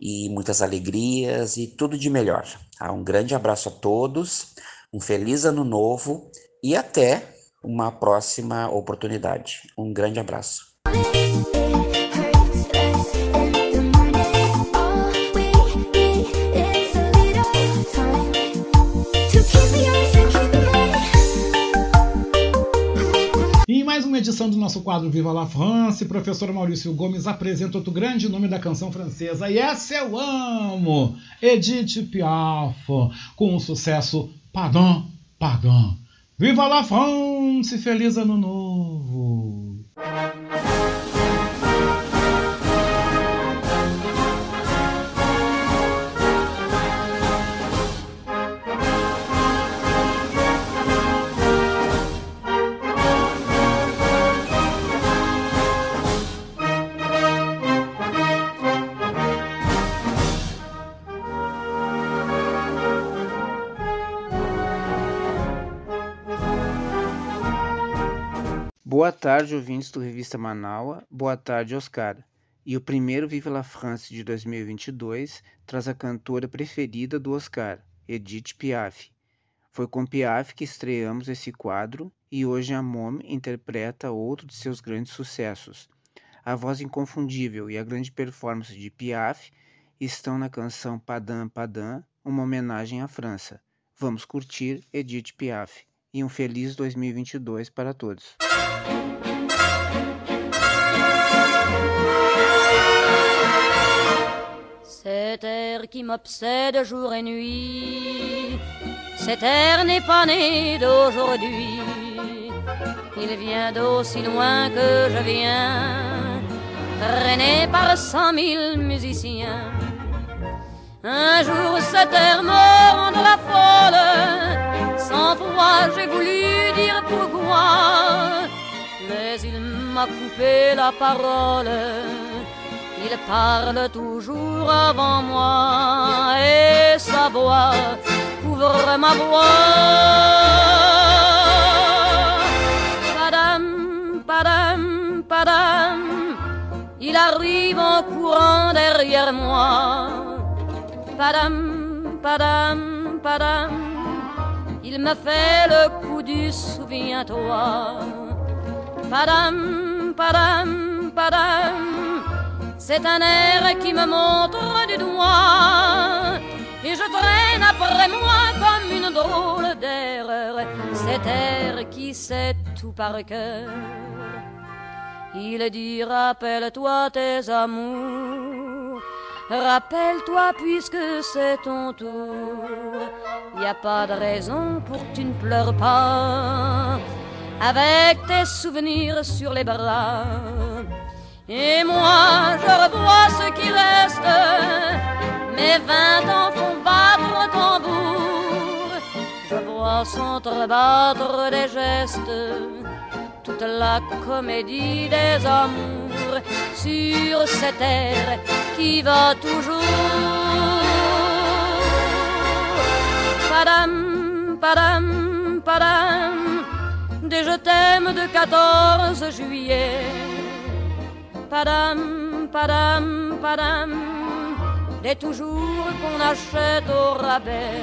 e muitas alegrias e tudo de melhor. Ah, um grande abraço a todos, um feliz ano novo e até uma próxima oportunidade. Um grande abraço.
uma edição do nosso quadro Viva la France, professor Maurício Gomes apresenta outro grande nome da canção francesa, e essa eu amo, Edith Piaf, com o sucesso Pardon, Pardon. Viva la France, feliz ano novo!
Tarde, ouvintes do Revista Manaua. Boa tarde, Oscar. E o primeiro Viva la France de 2022 traz a cantora preferida do Oscar, Edith Piaf. Foi com Piaf que estreamos esse quadro e hoje a Mom interpreta outro de seus grandes sucessos. A voz inconfundível e a grande performance de Piaf estão na canção Padam Padam, uma homenagem à França. Vamos curtir Edith Piaf e um feliz 2022 para todos.
Cet air qui m'obsède jour et nuit, cet air n'est pas né d'aujourd'hui. Il vient d'aussi loin que je viens, traîné par cent mille musiciens. Un jour cet air me rend la folle, sans foi j'ai voulu dire pourquoi, mais il m'a coupé la parole. Il parle toujours avant moi et sa voix couvre ma voix. Padam, padam, padam, il arrive en courant derrière moi. Padam, padam, padam, il me fait le coup du souviens-toi. Padam, padam, padam, c'est un air qui me montre du doigt. Et je traîne après moi comme une drôle d'erreur, cet air qui sait tout par cœur. Il dit rappelle-toi tes amours, rappelle-toi puisque c'est ton tour. Y a pas de raison pour que tu ne pleures pas, avec tes souvenirs sur les bras. Et moi, je revois ce qui reste, mes vingt ans font battre tambour. Je vois s'entrebattre des gestes, toute la comédie des amours sur cette terre qui va toujours. Padam, padam, padam, des je t'aime de 14 juillet. Padam, padam, padam, des toujours qu'on achète au rabais.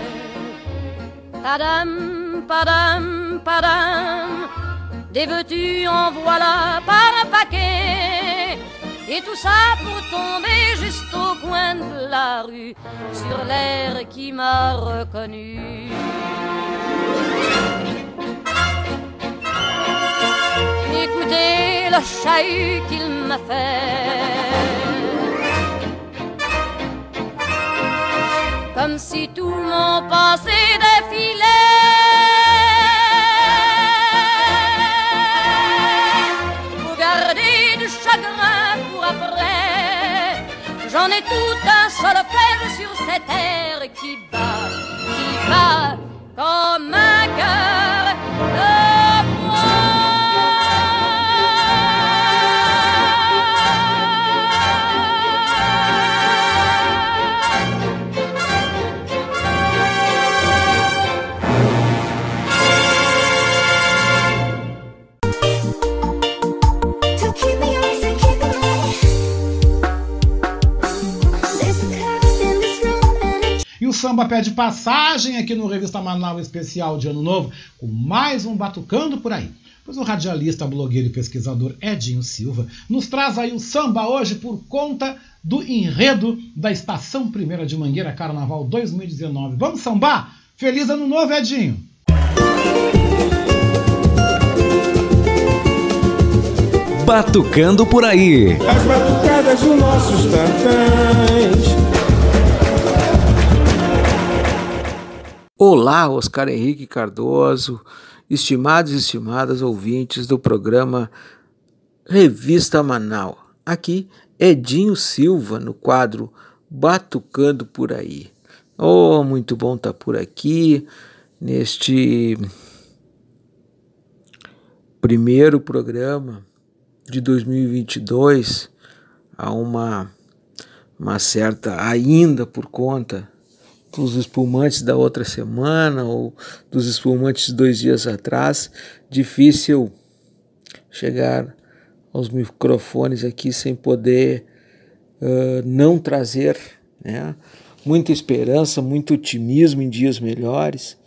Padam, padam, padam, des veux-tu en voilà par un paquet. Et tout ça pour tomber juste au coin de la rue, sur l'air qui m'a reconnu. Écoutez le chahut qu'il m'a fait. Comme si tout mon passé défilait. Pour garder du chagrin. J'en ai tout un solfège sur cette terre qui bat, qui bat comme un cœur
Pede passagem aqui no Revista Manaus Especial de Ano Novo, com mais um Batucando por aí. Pois o radialista, blogueiro e pesquisador Edinho Silva nos traz aí o samba hoje por conta do enredo da Estação Primeira de Mangueira Carnaval 2019. Vamos sambar? Feliz Ano Novo, Edinho!
Batucando por aí.
As batucadas dos nossos tantãs.
Olá, Oscar Henrique Cardoso, estimados e estimadas ouvintes do programa Revista Manal. Aqui, Edinho Silva, no quadro Batucando por aí. Oh, muito bom estar tá por aqui neste primeiro programa de 2022 há uma, uma certa, ainda por conta dos espumantes da outra semana ou dos espumantes dois dias atrás, difícil chegar aos microfones aqui sem poder uh, não trazer né, muita esperança, muito otimismo em dias melhores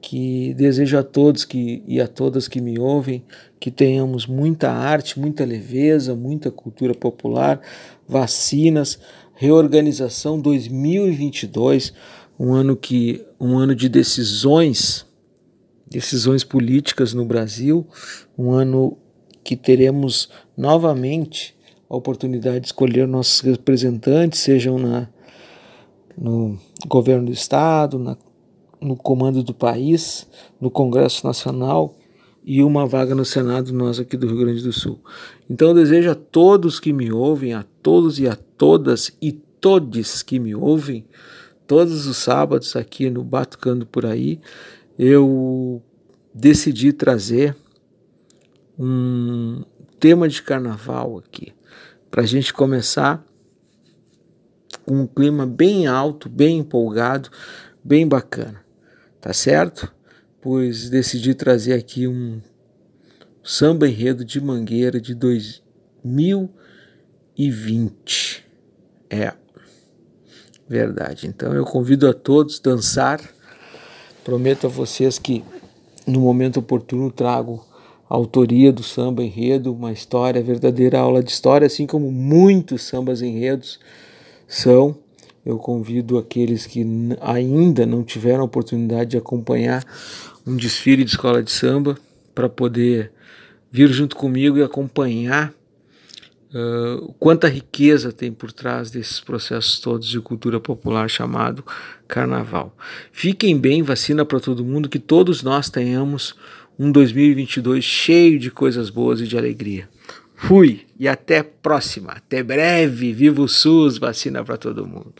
que desejo a todos que, e a todas que me ouvem que tenhamos muita arte, muita leveza, muita cultura popular, vacinas, reorganização 2022, um ano que um ano de decisões, decisões políticas no Brasil, um ano que teremos novamente a oportunidade de escolher nossos representantes, sejam na no governo do estado, na no comando do país, no Congresso Nacional e uma vaga no Senado, nós aqui do Rio Grande do Sul. Então eu desejo a todos que me ouvem, a todos e a todas e todes que me ouvem, todos os sábados aqui no Batucando por aí, eu decidi trazer um tema de carnaval aqui, para a gente começar com um clima bem alto, bem empolgado, bem bacana tá certo? Pois decidi trazer aqui um samba enredo de Mangueira de 2020. É verdade. Então eu convido a todos a dançar. Prometo a vocês que no momento oportuno trago a autoria do samba enredo, uma história, verdadeira aula de história, assim como muitos sambas enredos são eu convido aqueles que ainda não tiveram a oportunidade de acompanhar um desfile de escola de samba para poder vir junto comigo e acompanhar uh, quanta riqueza tem por trás desses processos todos de cultura popular chamado carnaval. Fiquem bem, vacina para todo mundo, que todos nós tenhamos um 2022 cheio de coisas boas e de alegria. Fui e até próxima. Até breve. Viva o SUS, vacina para todo mundo.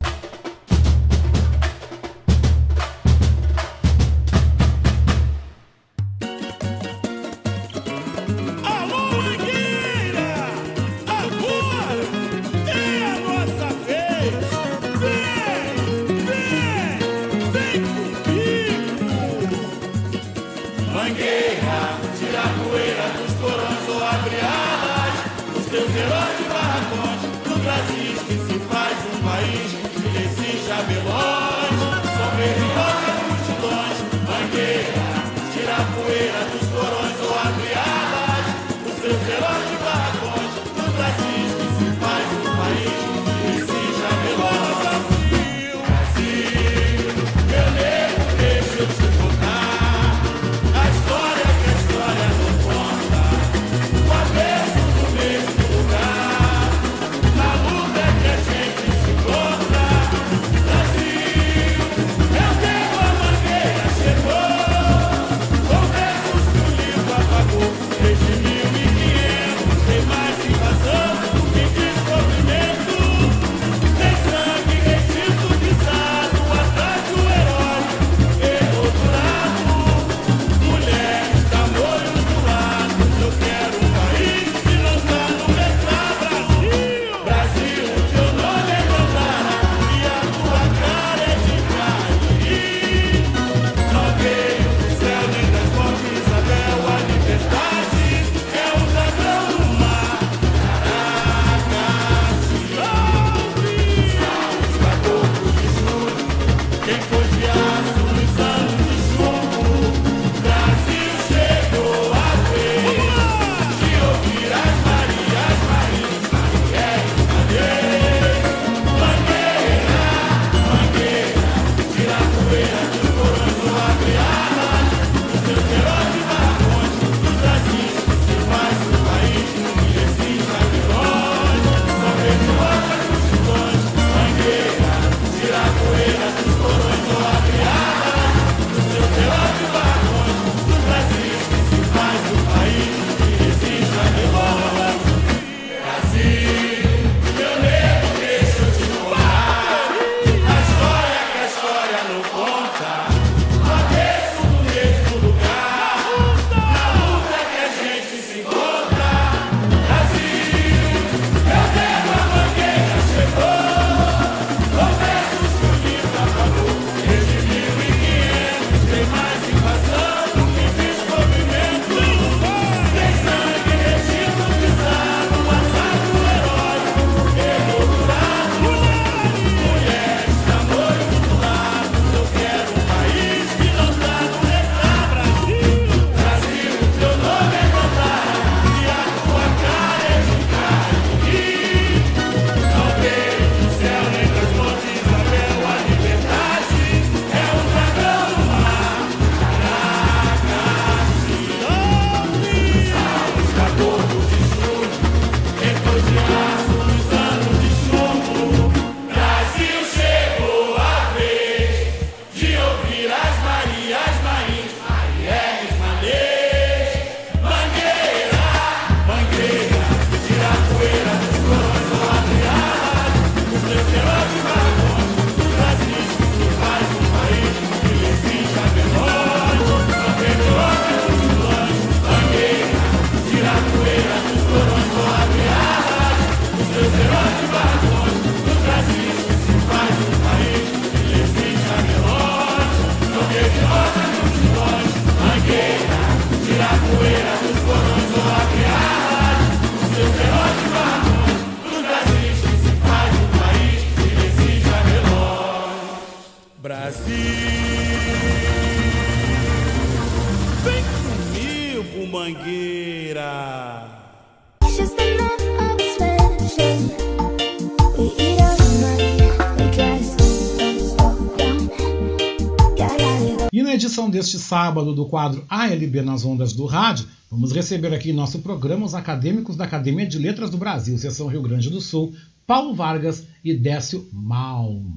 Deste sábado do quadro ALB nas Ondas do Rádio, vamos receber aqui em nosso programa os acadêmicos da Academia de Letras do Brasil, Seção Rio Grande do Sul, Paulo Vargas e Décio Malmet.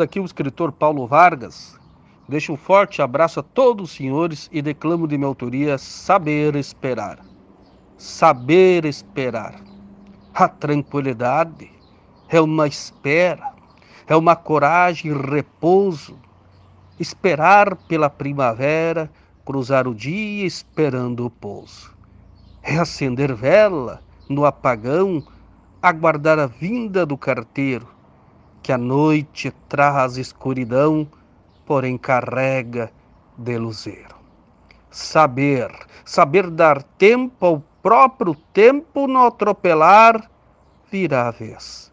Aqui o escritor Paulo Vargas. Deixo um forte abraço a todos os senhores e declamo de minha autoria Saber Esperar. Saber esperar. A tranquilidade é uma espera, é uma coragem e repouso. Esperar pela primavera, cruzar o dia esperando o pouso. É acender vela no apagão, aguardar a vinda do carteiro que a noite traz escuridão, porém carrega de luzeiro. Saber, saber dar tempo ao próprio tempo no atropelar, virá a vez.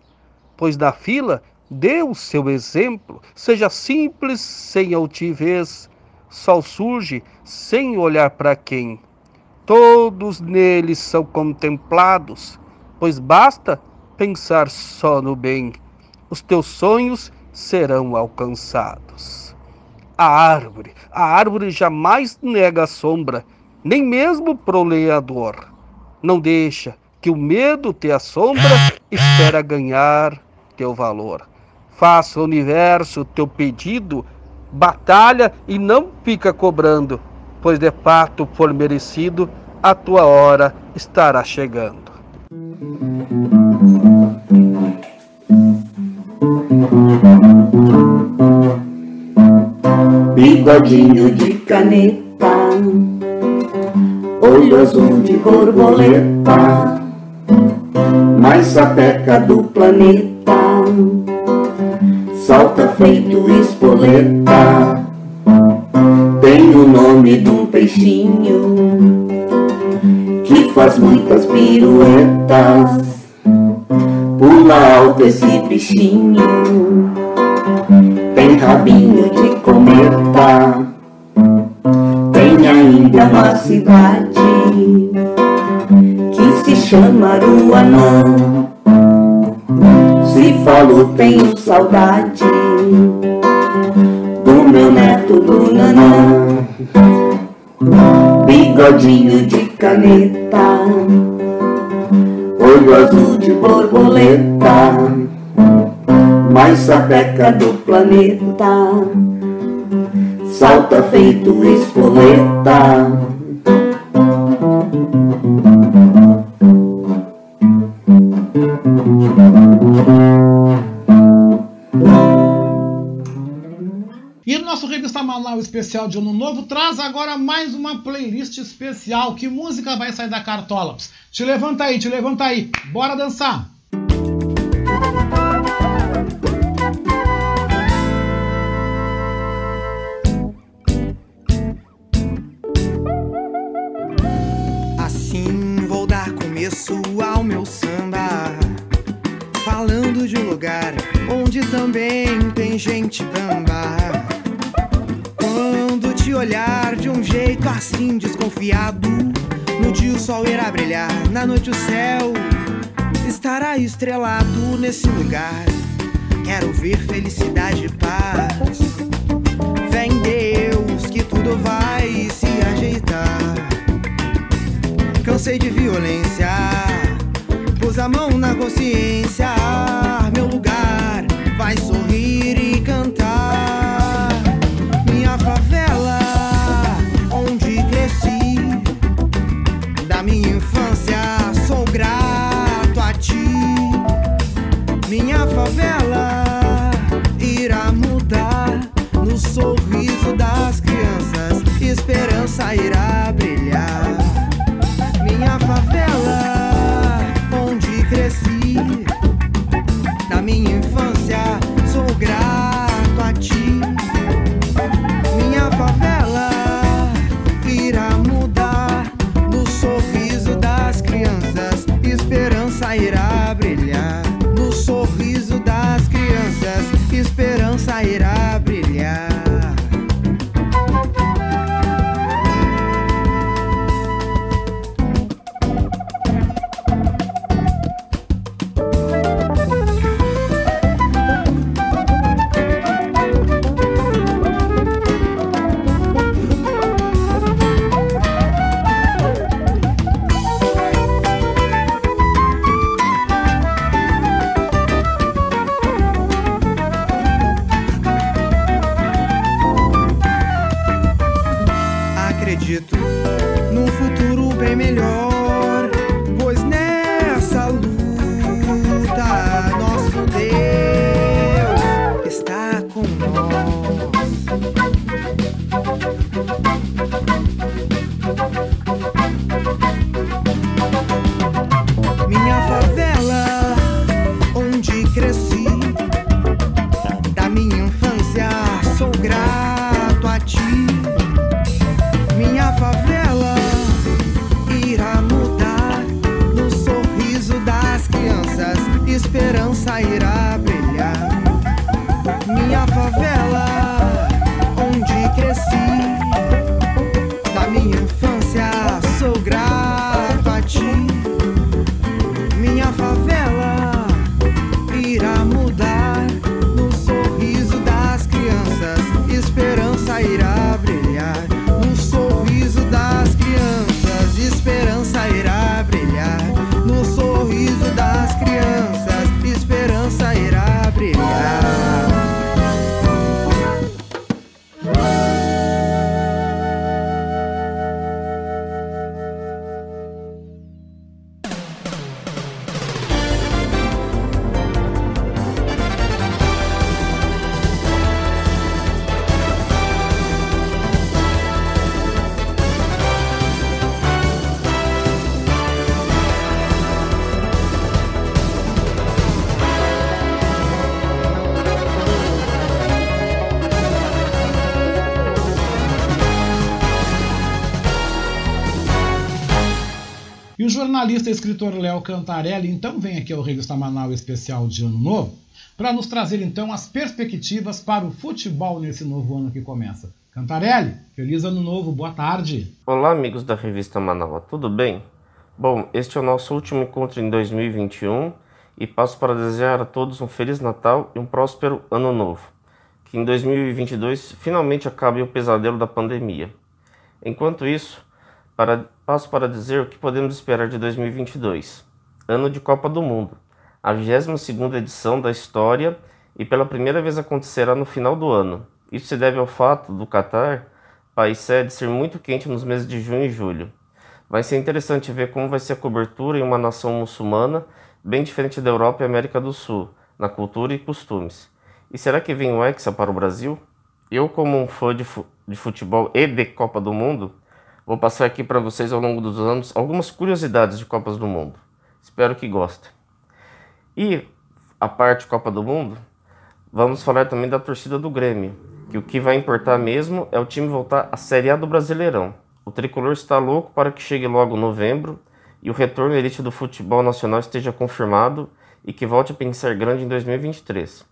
Pois da fila dê o seu exemplo, seja simples, sem altivez, sol surge sem olhar para quem. Todos neles são contemplados, pois basta pensar só no bem os teus sonhos serão alcançados. A árvore, a árvore jamais nega a sombra, nem mesmo pro lenhador. Não deixa que o medo te assombra, espera ganhar teu valor. Faça o universo teu pedido, batalha e não fica cobrando, pois de fato for merecido, a tua hora estará chegando.
Bigodinho de caneta, olho azul de borboleta, mais sapeca do planeta, salta feito espoleta, tem o nome de um peixinho que faz muitas piruetas pula alto esse bichinho Tem rabinho de cometa. Tem ainda uma cidade Que se chama Aruanã. Se falo tenho saudade Do meu neto do Nanã. Bigodinho de caneta olho azul de borboleta, mais sapeca do planeta, salta feito espoleta.
E nosso Revista Manaus especial de Ano Novo traz agora mais uma playlist especial. Que música vai sair da cartola? Te levanta aí, te levanta aí. Bora dançar.
Assim vou dar começo ao meu samba. Falando de um lugar onde também tem gente bamba. Olhar de um jeito assim desconfiado, no dia o sol irá brilhar, na noite o céu estará estrelado nesse lugar. Quero ver felicidade e paz. Fé em Deus que tudo vai se ajeitar. Cansei de violência, pus a mão na consciência. Meu lugar vai sorrir e cantar. Ti. Minha favela irá mudar no sorriso das crianças, esperança irá brilhar.
Jornalista e escritor Léo Cantarelli então vem aqui ao Revista Manaus Especial de Ano Novo para nos trazer então as perspectivas para o futebol nesse novo ano que começa. Cantarelli, feliz ano novo, boa tarde.
Olá, amigos da revista Manaus, tudo bem? Bom, este é o nosso último encontro em 2021 e passo para desejar a todos um Feliz Natal e um próspero Ano Novo. Que em 2022 finalmente acabe o pesadelo da pandemia. Enquanto isso, para, passo para dizer o que podemos esperar de 2022. Ano de Copa do Mundo, a 22ª edição da história e pela primeira vez acontecerá no final do ano. Isso se deve ao fato do Catar, país sede, ser muito quente nos meses de junho e julho. Vai ser interessante ver como vai ser a cobertura em uma nação muçulmana bem diferente da Europa e América do Sul, na cultura e costumes. E será que vem o Hexa para o Brasil? Eu, como um fã de, fu de futebol e de Copa do Mundo, vou passar aqui para vocês ao longo dos anos algumas curiosidades de Copas do Mundo. Espero que gostem. E, a parte Copa do Mundo, vamos falar também da torcida do Grêmio, que o que vai importar mesmo é o time voltar à Série A do Brasileirão. O tricolor está louco para que chegue logo novembro e o retorno elite do futebol nacional esteja confirmado e que volte a pensar grande em 2023.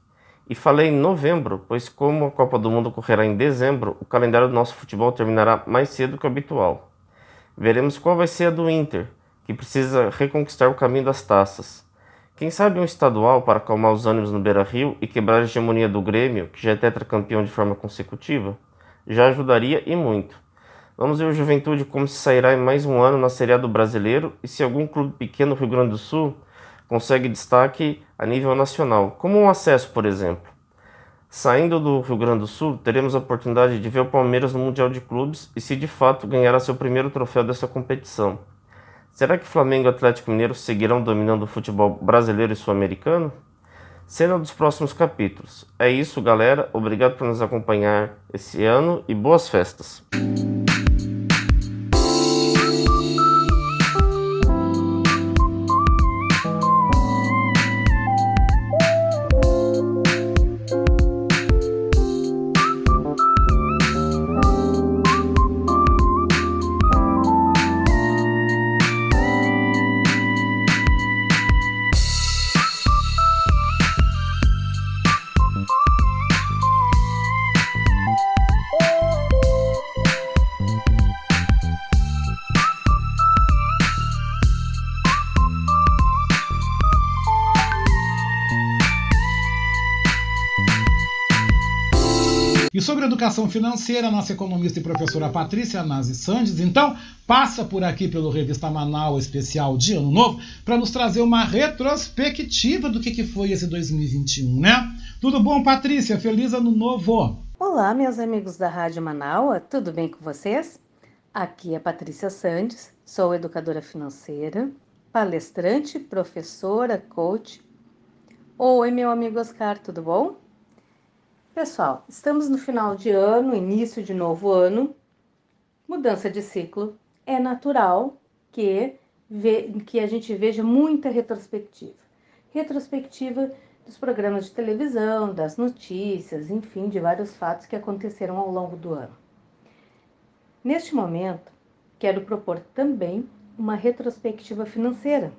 E falei em novembro, pois como a Copa do Mundo ocorrerá em dezembro, o calendário do nosso futebol terminará mais cedo que o habitual. Veremos qual vai ser a do Inter, que precisa reconquistar o caminho das taças. Quem sabe um estadual para acalmar os ânimos no Beira-Rio e quebrar a hegemonia do Grêmio, que já é tetracampeão de forma consecutiva? Já ajudaria e muito. Vamos ver o Juventude como se sairá em mais um ano na Série A do Brasileiro e se algum clube pequeno do Rio Grande do Sul consegue destaque a nível nacional, como um acesso, por exemplo. Saindo do Rio Grande do Sul, teremos a oportunidade de ver o Palmeiras no Mundial de Clubes e se de fato ganhará seu primeiro troféu dessa competição. Será que Flamengo e Atlético Mineiro seguirão dominando o futebol brasileiro e sul-americano? Cena dos próximos capítulos. É isso, galera. Obrigado por nos acompanhar esse ano e boas festas.
Financeira, nossa economista e professora Patrícia Nazi Sandes, então, passa por aqui pelo Revista Manaus Especial de Ano Novo para nos trazer uma retrospectiva do que, que foi esse 2021, né? Tudo bom, Patrícia? Feliz Ano Novo!
Olá, meus amigos da Rádio Manaus, tudo bem com vocês? Aqui é Patrícia Sandes, sou educadora financeira, palestrante, professora, coach. Oi, meu amigo Oscar, tudo bom? Pessoal, estamos no final de ano, início de novo ano, mudança de ciclo. É natural que, que a gente veja muita retrospectiva. Retrospectiva dos programas de televisão, das notícias, enfim, de vários fatos que aconteceram ao longo do ano. Neste momento, quero propor também uma retrospectiva financeira.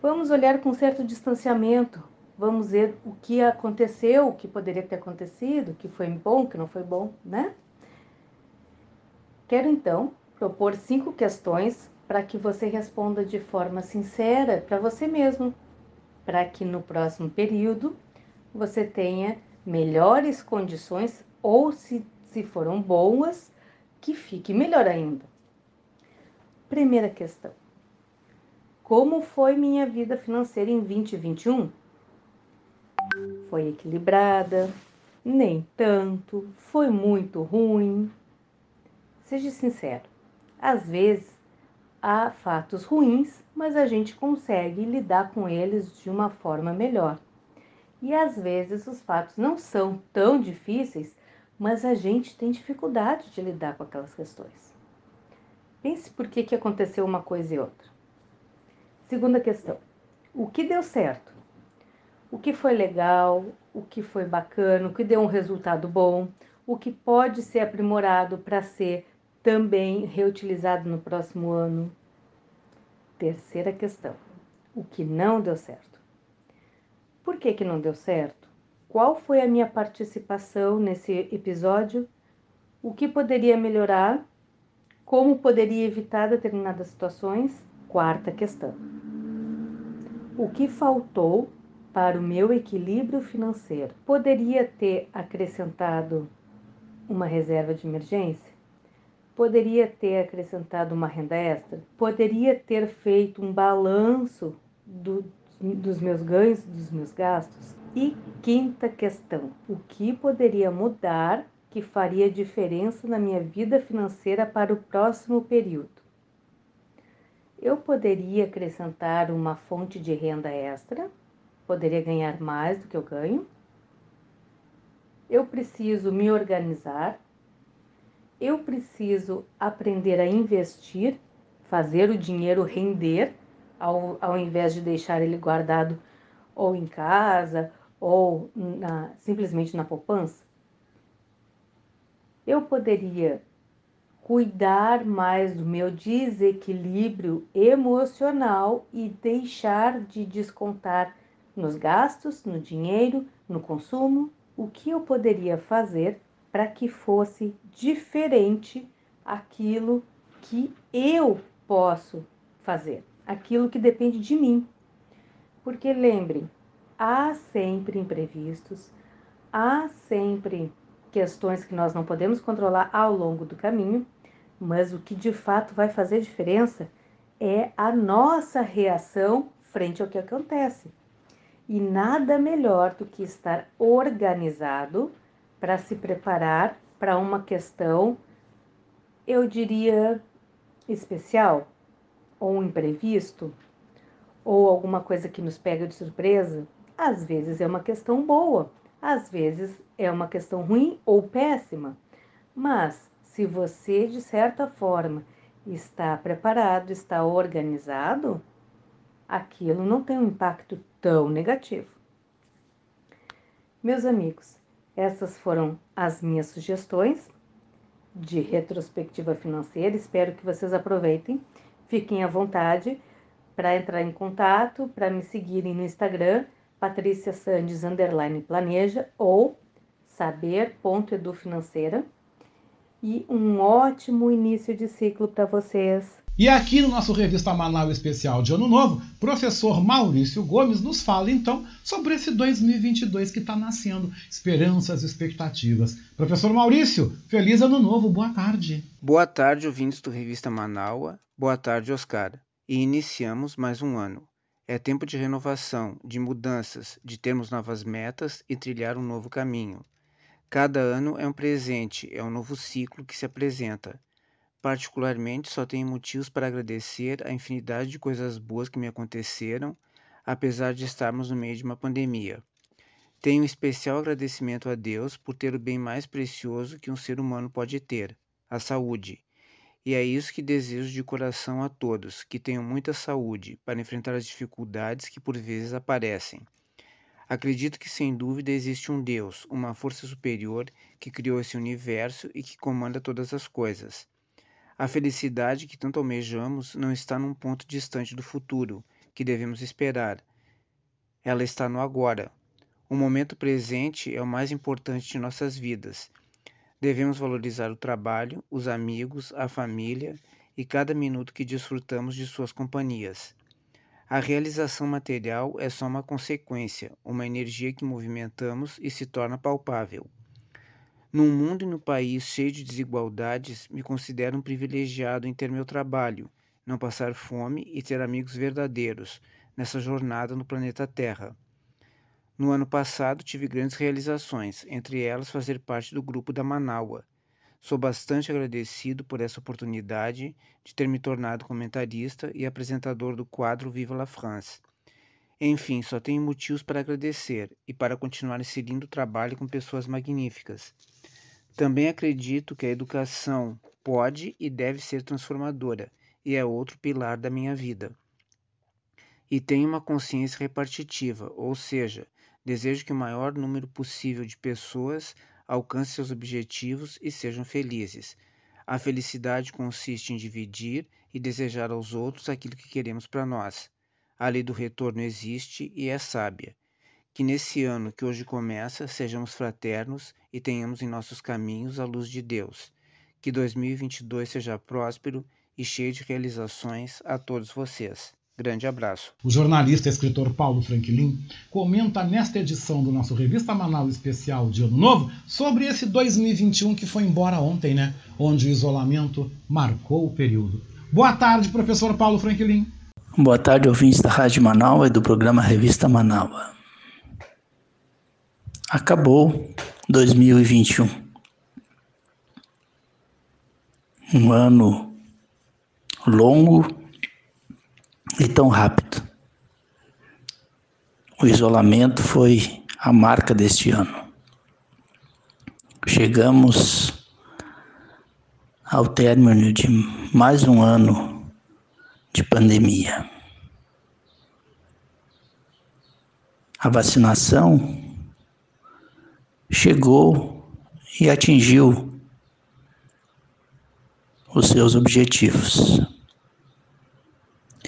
Vamos olhar com certo distanciamento, vamos ver o que aconteceu, o que poderia ter acontecido, o que foi bom, o que não foi bom, né? Quero então propor cinco questões para que você responda de forma sincera para você mesmo, para que no próximo período você tenha melhores condições ou, se, se foram boas, que fique melhor ainda. Primeira questão: Como foi minha vida financeira em 2021? Foi equilibrada? Nem tanto? Foi muito ruim? Seja sincero. Às vezes há fatos ruins, mas a gente consegue lidar com eles de uma forma melhor. E às vezes os fatos não são tão difíceis mas a gente tem dificuldade de lidar com aquelas questões. Pense por que, que aconteceu uma coisa e outra. Segunda questão: o que deu certo? O que foi legal? O que foi bacana? O que deu um resultado bom? O que pode ser aprimorado para ser também reutilizado no próximo ano? Terceira questão: o que não deu certo? Por que, que não deu certo? qual foi a minha participação nesse episódio, o que poderia melhorar, como poderia evitar determinadas situações. Quarta questão: o que faltou para o meu equilíbrio financeiro? Poderia ter acrescentado uma reserva de emergência? Poderia ter acrescentado uma renda extra? Poderia ter feito um balanço do, dos meus ganhos, dos meus gastos? E quinta questão: o que poderia mudar que faria diferença na minha vida financeira para o próximo período? Eu poderia acrescentar uma fonte de renda extra? Poderia ganhar mais do que eu ganho? Eu preciso me organizar? Eu preciso aprender a investir, fazer o dinheiro render, ao, ao invés de deixar ele guardado ou em casa ou na, simplesmente na poupança? Eu poderia cuidar mais do meu desequilíbrio emocional e deixar de descontar nos gastos, no dinheiro, no consumo, o que eu poderia fazer para que fosse diferente aquilo que eu posso fazer, aquilo que depende de mim. Porque lembrem, há sempre imprevistos, há sempre questões que nós não podemos controlar ao longo do caminho, mas o que de fato vai fazer diferença é a nossa reação frente ao que acontece. E nada melhor do que estar organizado para se preparar para uma questão, eu diria, especial, ou um imprevisto, ou alguma coisa que nos pega de surpresa, às vezes é uma questão boa, às vezes é uma questão ruim ou péssima. Mas se você, de certa forma, está preparado, está organizado, aquilo não tem um impacto tão negativo. Meus amigos, essas foram as minhas sugestões de retrospectiva financeira. Espero que vocês aproveitem. Fiquem à vontade para entrar em contato, para me seguirem no Instagram Patrícia Sandes underline planeja ou saber.edufinanceira e um ótimo início de ciclo para vocês.
E aqui no nosso Revista Manaus Especial de Ano Novo, professor Maurício Gomes nos fala então sobre esse 2022 que está nascendo, esperanças, expectativas. Professor Maurício, feliz Ano Novo, boa tarde.
Boa tarde, ouvintes do Revista Manaua, boa tarde, Oscar. E iniciamos mais um ano. É tempo de renovação, de mudanças, de termos novas metas e trilhar um novo caminho. Cada ano é um presente, é um novo ciclo que se apresenta. Particularmente, só tenho motivos para agradecer a infinidade de coisas boas que me aconteceram, apesar de estarmos no meio de uma pandemia. Tenho um especial agradecimento a Deus por ter o bem mais precioso que um ser humano pode ter, a saúde. E é isso que desejo de coração a todos, que tenham muita saúde para enfrentar as dificuldades que por vezes aparecem. Acredito que sem dúvida existe um Deus, uma força superior que criou esse universo e que comanda todas as coisas. A felicidade que tanto almejamos não está num ponto distante do futuro, que devemos esperar. Ela está no agora, o momento presente é o mais importante de nossas vidas. Devemos valorizar o trabalho, os amigos, a família e cada minuto que desfrutamos de suas companhias. A realização material é só uma consequência, uma energia que movimentamos e se torna palpável. Num mundo e no país cheio de desigualdades, me considero um privilegiado em ter meu trabalho, não passar fome e ter amigos verdadeiros nessa jornada no planeta Terra. No ano passado tive grandes realizações, entre elas fazer parte do grupo da Manaua. Sou bastante agradecido por essa oportunidade de ter me tornado comentarista e apresentador do quadro Viva la France. Enfim, só tenho motivos para agradecer e para continuar esse lindo trabalho com pessoas magníficas. Também acredito que a educação pode e deve ser transformadora e é outro pilar da minha vida. E tenho uma consciência repartitiva, ou seja, Desejo que o maior número possível de pessoas alcance seus objetivos e sejam felizes. A felicidade consiste em dividir e desejar aos outros aquilo que queremos para nós. A lei do retorno existe e é sábia. Que nesse ano que hoje começa, sejamos fraternos e tenhamos em nossos caminhos a luz de Deus. Que 2022 seja próspero e cheio de realizações a todos vocês. Grande abraço.
O jornalista e escritor Paulo Franklin comenta nesta edição do nosso Revista Manaus Especial de Ano Novo sobre esse 2021 que foi embora ontem, né? Onde o isolamento marcou o período. Boa tarde, professor Paulo Franklin.
Boa tarde, ouvintes da Rádio Manaus e do programa Revista Manaus. Acabou 2021. Um ano longo e tão rápido. O isolamento foi a marca deste ano. Chegamos ao término de mais um ano de pandemia. A vacinação chegou e atingiu os seus objetivos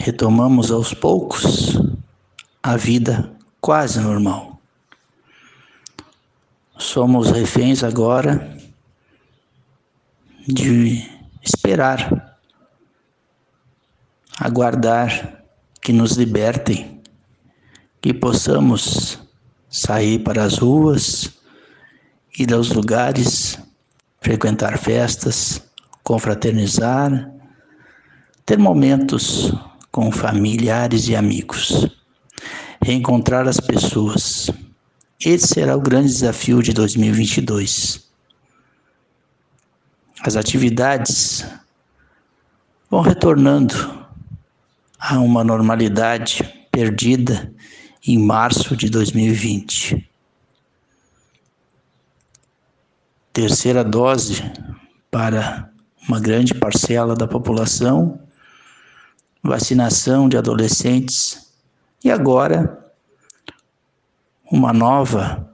retomamos aos poucos a vida quase normal. Somos reféns agora de esperar, aguardar que nos libertem, que possamos sair para as ruas, ir aos lugares, frequentar festas, confraternizar, ter momentos com familiares e amigos. Reencontrar as pessoas. Esse será o grande desafio de 2022. As atividades vão retornando a uma normalidade perdida em março de 2020. Terceira dose para uma grande parcela da população vacinação de adolescentes e agora uma nova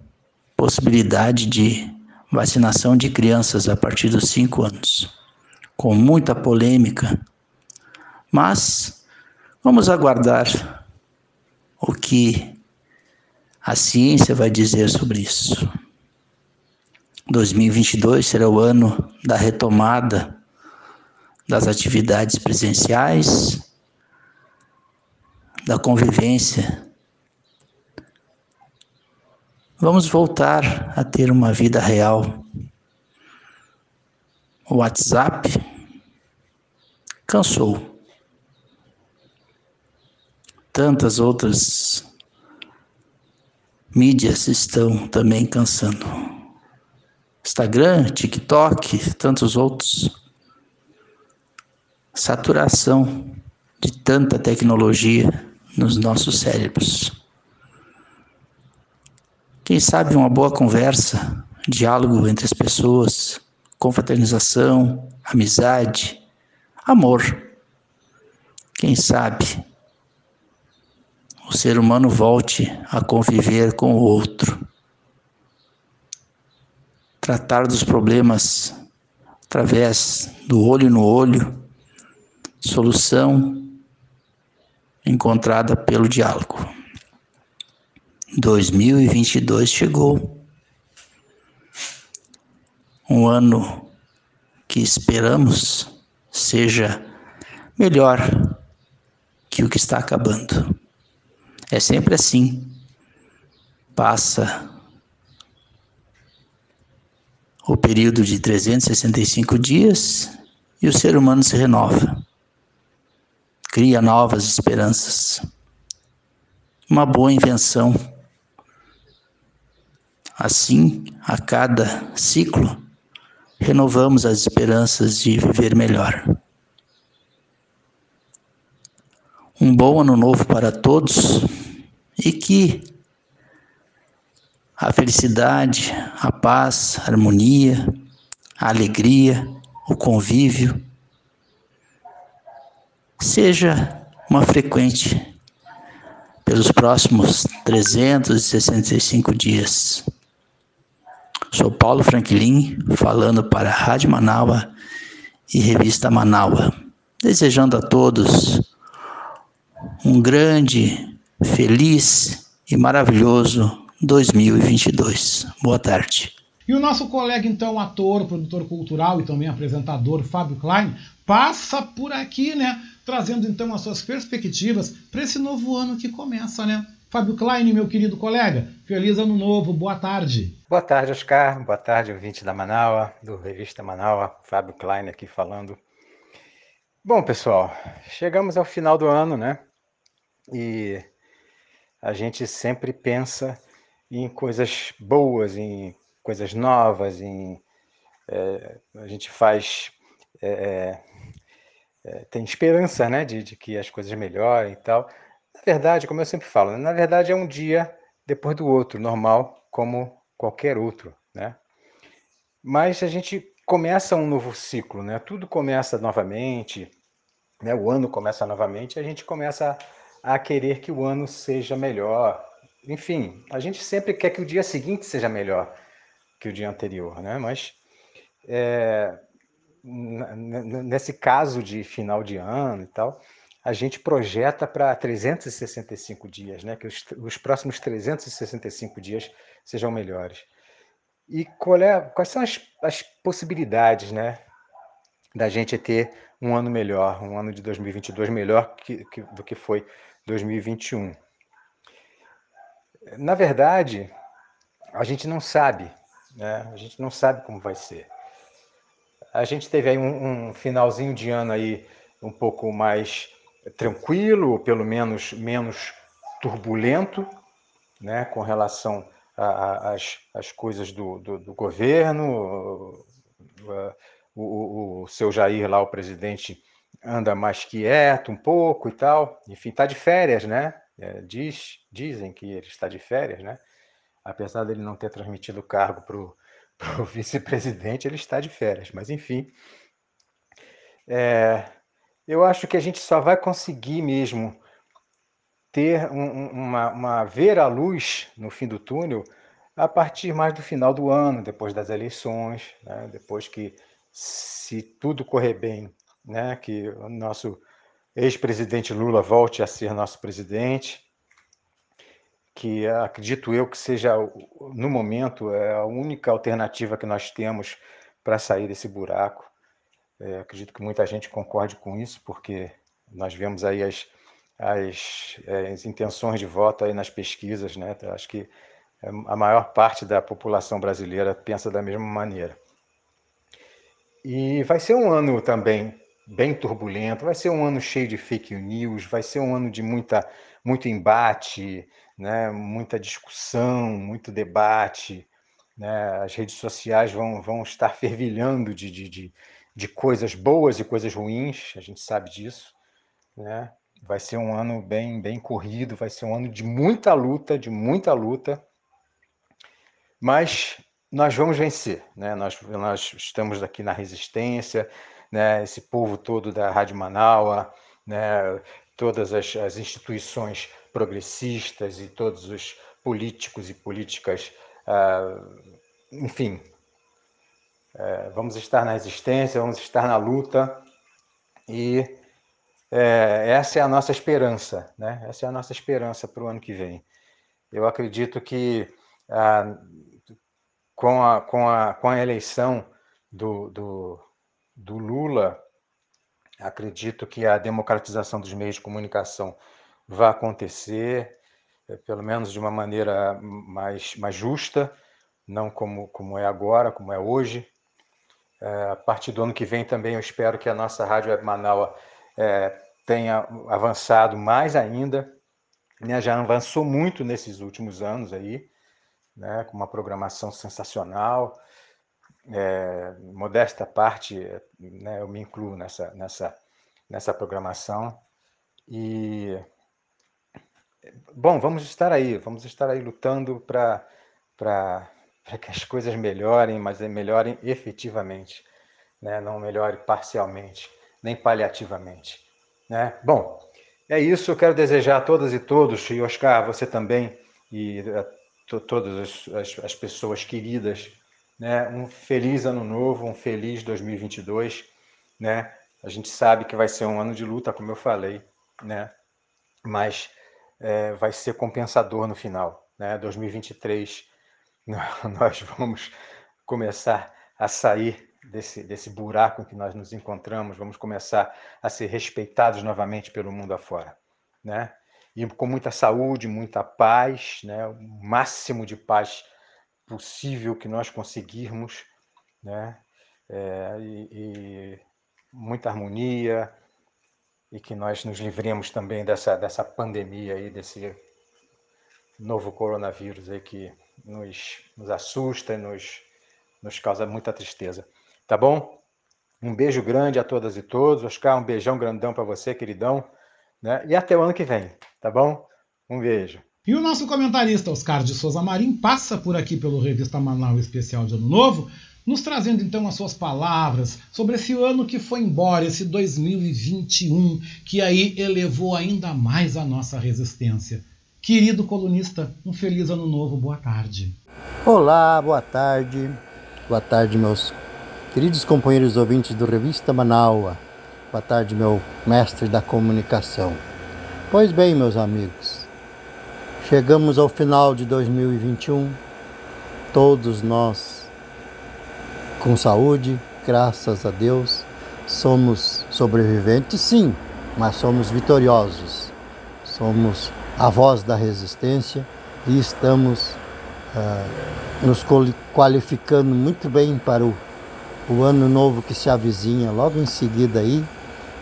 possibilidade de vacinação de crianças a partir dos 5 anos, com muita polêmica, mas vamos aguardar o que a ciência vai dizer sobre isso. 2022 será o ano da retomada das atividades presenciais, da convivência. Vamos voltar a ter uma vida real. O WhatsApp cansou. Tantas outras mídias estão também cansando. Instagram, TikTok, tantos outros. saturação de tanta tecnologia nos nossos cérebros. Quem sabe uma boa conversa, diálogo entre as pessoas, confraternização, amizade, amor. Quem sabe o ser humano volte a conviver com o outro. Tratar dos problemas através do olho no olho, solução encontrada pelo diálogo. 2022 chegou. Um ano que esperamos seja melhor que o que está acabando. É sempre assim. Passa o período de 365 dias e o ser humano se renova. Cria novas esperanças. Uma boa invenção. Assim, a cada ciclo, renovamos as esperanças de viver melhor. Um bom ano novo para todos e que a felicidade, a paz, a harmonia, a alegria, o convívio seja uma frequente pelos próximos 365 dias. Sou Paulo Franklin, falando para a Rádio Manaua e Revista Manaua, desejando a todos um grande, feliz e maravilhoso 2022. Boa tarde.
E o nosso colega, então, ator, produtor cultural e também apresentador, Fábio Klein, passa por aqui, né? Trazendo então as suas perspectivas para esse novo ano que começa, né? Fábio Klein, meu querido colega, feliz ano novo, boa tarde.
Boa tarde, Oscar. Boa tarde, ouvinte da Manaua, do Revista Manaua. Fábio Klein aqui falando. Bom, pessoal, chegamos ao final do ano, né? E a gente sempre pensa em coisas boas, em coisas novas, em é, a gente faz é, é, tem esperança, né, de, de, que as coisas melhorem e tal. Na verdade, como eu sempre falo, na verdade é um dia depois do outro, normal, como qualquer outro, né? Mas a gente começa um novo ciclo, né? Tudo começa novamente, né? O ano começa novamente, a gente começa a, a querer que o ano seja melhor. Enfim, a gente sempre quer que o dia seguinte seja melhor que o dia anterior, né? Mas é, nesse caso de final de ano e tal, a gente projeta para 365 dias, né? Que os, os próximos 365 dias sejam melhores. E é, quais são as, as possibilidades, né? Da gente ter um ano melhor, um ano de 2022 melhor que, que, do que foi 2021. Na verdade, a gente não sabe, né? A gente não sabe como vai ser. A gente teve aí um, um finalzinho de ano aí um pouco mais tranquilo, ou pelo menos menos turbulento, né, com relação às coisas do, do, do governo. O, o, o, seu Jair lá, o presidente, anda mais quieto um pouco e tal. Enfim, está de férias, né? É, diz, dizem que ele está de férias, né? Apesar dele não ter transmitido o cargo para o vice-presidente, ele está de férias. Mas, enfim, é, eu acho que a gente só vai conseguir mesmo ter um, uma, uma ver a luz no fim do túnel a partir mais do final do ano, depois das eleições, né? depois que, se tudo correr bem, né? que o nosso ex-presidente Lula volte a ser nosso presidente, que acredito eu que seja, no momento, é a única alternativa que nós temos para sair desse buraco. É, acredito que muita gente concorde com isso, porque nós vemos aí as, as, é, as intenções de voto aí nas pesquisas, né? Acho que a maior parte da população brasileira pensa da mesma maneira. E vai ser um ano também bem turbulento, vai ser um ano cheio de fake news, vai ser um ano de muita, muito embate, né? muita discussão, muito debate. Né? As redes sociais vão, vão estar fervilhando de, de, de de coisas boas e coisas ruins, a gente sabe disso, né? Vai ser um ano bem, bem corrido, vai ser um ano de muita luta, de muita luta, mas nós vamos vencer, né? Nós, nós estamos aqui na resistência, né? Esse povo todo da Rádio Manaua, né? Todas as, as instituições progressistas e todos os políticos e políticas, ah, enfim, é, vamos estar na resistência, vamos estar na luta e é, essa é a nossa esperança, né? Essa é a nossa esperança para o ano que vem. Eu acredito que ah, com, a, com, a, com a eleição do, do, do Lula, acredito que a democratização dos meios de comunicação vai acontecer, é, pelo menos de uma maneira mais, mais justa, não como, como é agora, como é hoje. É, a partir do ano que vem também eu espero que a nossa Rádio Web Manaus é, tenha avançado mais ainda, né? já avançou muito nesses últimos anos aí, né? com uma programação sensacional. É, modesta parte, né? eu me incluo nessa, nessa, nessa programação. E bom, vamos estar aí, vamos estar aí lutando para que as coisas melhorem, mas melhorem efetivamente, né? não melhore parcialmente, nem paliativamente. Né? Bom, é isso. Eu quero desejar a todas e todos, e Oscar, você também, e a todas as, as, pessoas queridas, né? um feliz ano novo, um feliz 2022. Né? A gente sabe que vai ser um ano de luta, como eu falei, né? mas é, vai ser compensador no final. Né? 2023, nós vamos começar a sair desse, desse buraco em que nós nos encontramos, vamos começar a ser respeitados novamente pelo mundo afora. Né? E com muita saúde, muita paz, né? o máximo de paz possível que nós conseguirmos, né? É, e, e muita harmonia, e que nós nos livremos também dessa, dessa pandemia aí, desse novo coronavírus aí que nos, nos assusta e nos, nos causa muita tristeza. Tá bom? Um beijo grande a todas e todos. Oscar, um beijão grandão para você, queridão. Né? E até o ano que vem, tá bom? Um beijo.
E o nosso comentarista Oscar de Souza Marim passa por aqui pelo Revista Manaus Especial de Ano Novo nos trazendo então as suas palavras sobre esse ano que foi embora, esse 2021, que aí elevou ainda mais a nossa resistência. Querido colunista, um feliz ano novo, boa tarde.
Olá, boa tarde. Boa tarde, meus queridos companheiros ouvintes do Revista Manaua. Boa tarde, meu mestre da comunicação. Pois bem, meus amigos, chegamos ao final de 2021. Todos nós com saúde, graças a Deus. Somos sobreviventes, sim, mas somos vitoriosos. Somos a voz da resistência e estamos uh, nos qualificando muito bem para o, o ano novo que se avizinha. Logo em seguida aí,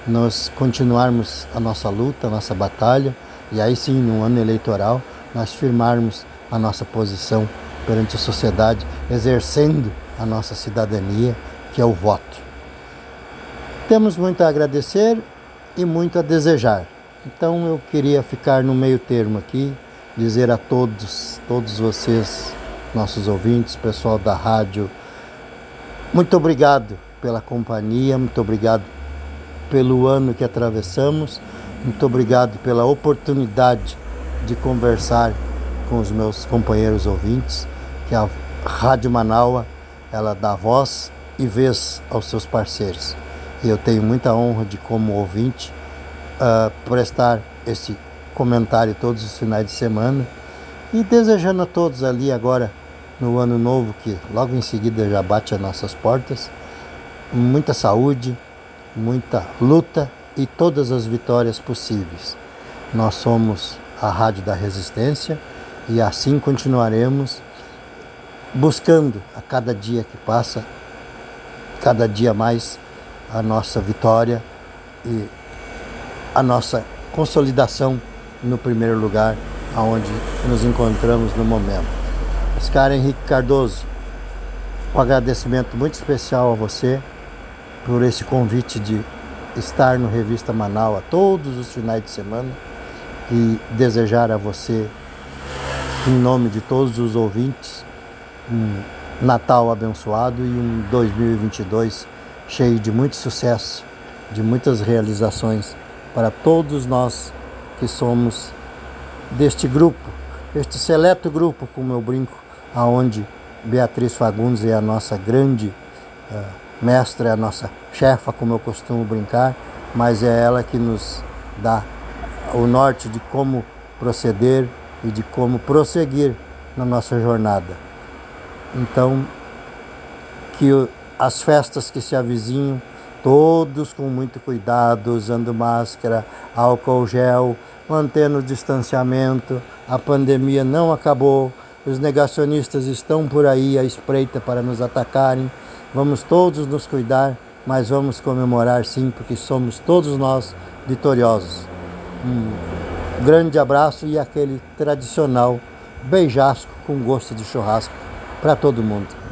nós continuarmos a nossa luta, a nossa batalha, e aí sim, no ano eleitoral, nós firmarmos a nossa posição perante a sociedade, exercendo a nossa cidadania, que é o voto. Temos muito a agradecer e muito a desejar. Então eu queria ficar no meio termo aqui, dizer a todos, todos vocês, nossos ouvintes, pessoal da rádio, muito obrigado pela companhia, muito obrigado pelo ano que atravessamos, muito obrigado pela oportunidade de conversar com os meus companheiros ouvintes, que a Rádio Manaua ela dá voz e vez aos seus parceiros. E eu tenho muita honra de, como ouvinte, uh, prestar esse comentário todos os finais de semana e desejando a todos ali agora no ano novo que logo em seguida já bate as nossas portas, muita saúde, muita luta e todas as vitórias possíveis. Nós somos a Rádio da Resistência e assim continuaremos buscando a cada dia que passa, cada dia mais a nossa vitória e a nossa consolidação no primeiro lugar aonde nos encontramos no momento. Oscar Henrique Cardoso, um agradecimento muito especial a você por esse convite de estar no Revista Manaus todos os finais de semana e desejar a você, em nome de todos os ouvintes, um Natal abençoado e um 2022 cheio de muito sucesso, de muitas realizações para todos nós que somos deste grupo, este seleto grupo, como eu brinco, aonde Beatriz Fagundes é a nossa grande uh, mestra, é a nossa chefa, como eu costumo brincar, mas é ela que nos dá o norte de como proceder e de como prosseguir na nossa jornada. Então, que as festas que se avizinham, todos com muito cuidado, usando máscara, álcool gel, mantendo o distanciamento, a pandemia não acabou, os negacionistas estão por aí à espreita para nos atacarem. Vamos todos nos cuidar, mas vamos comemorar sim, porque somos todos nós vitoriosos. Um grande abraço e aquele tradicional beijasco com gosto de churrasco para todo mundo.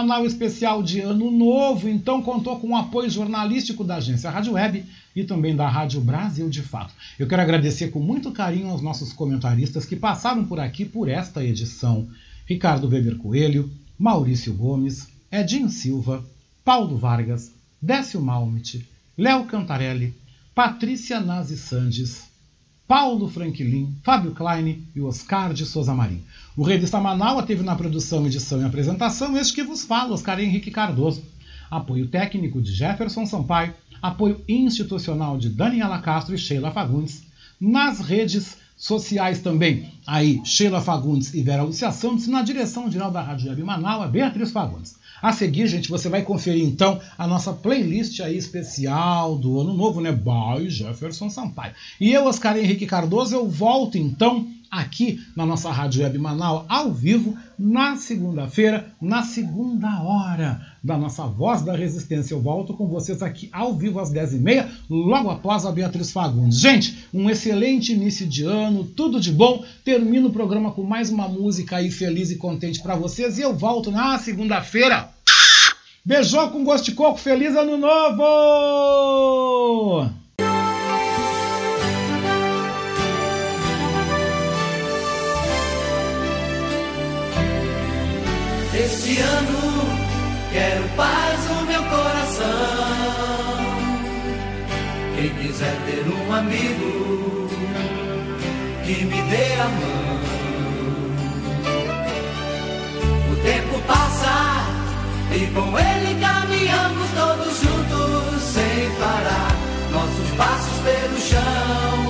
Manaus Especial de Ano Novo, então contou com o apoio jornalístico da agência Rádio Web e também da Rádio Brasil de Fato. Eu quero agradecer com muito carinho aos nossos comentaristas que passaram por aqui por esta edição. Ricardo Weber Coelho, Maurício Gomes, Edinho Silva, Paulo Vargas, Décio Malmit, Léo Cantarelli, Patrícia Nazi Sandes, Paulo Franklin, Fábio Klein e Oscar de Souza Marim. O Revista Manaus teve na produção, edição e apresentação este que vos fala, Oscar Henrique Cardoso. Apoio técnico de Jefferson Sampaio, apoio institucional de Daniela Castro e Sheila Fagundes. Nas redes sociais também, aí Sheila Fagundes e Vera Lucia Santos, na direção geral da Rádio Web Manaus, Beatriz Fagundes. A seguir, gente, você vai conferir então a nossa playlist aí especial do ano novo, né? By Jefferson Sampaio. E eu, Oscar Henrique Cardoso, eu volto então aqui na nossa Rádio Web Manaus ao vivo na segunda-feira, na segunda hora da nossa Voz da Resistência. Eu volto com vocês aqui ao vivo às 10h30, logo após a Beatriz Fagundes. Gente, um excelente início de ano, tudo de bom. Termino o programa com mais uma música aí feliz e contente para vocês e eu volto na segunda-feira. Beijou com gosto de coco, feliz ano novo!
Este ano quero paz no meu coração. Quem quiser ter um amigo que me dê a mão. O tempo passa e com ele caminhamos todos juntos sem parar. Nossos passos pelo chão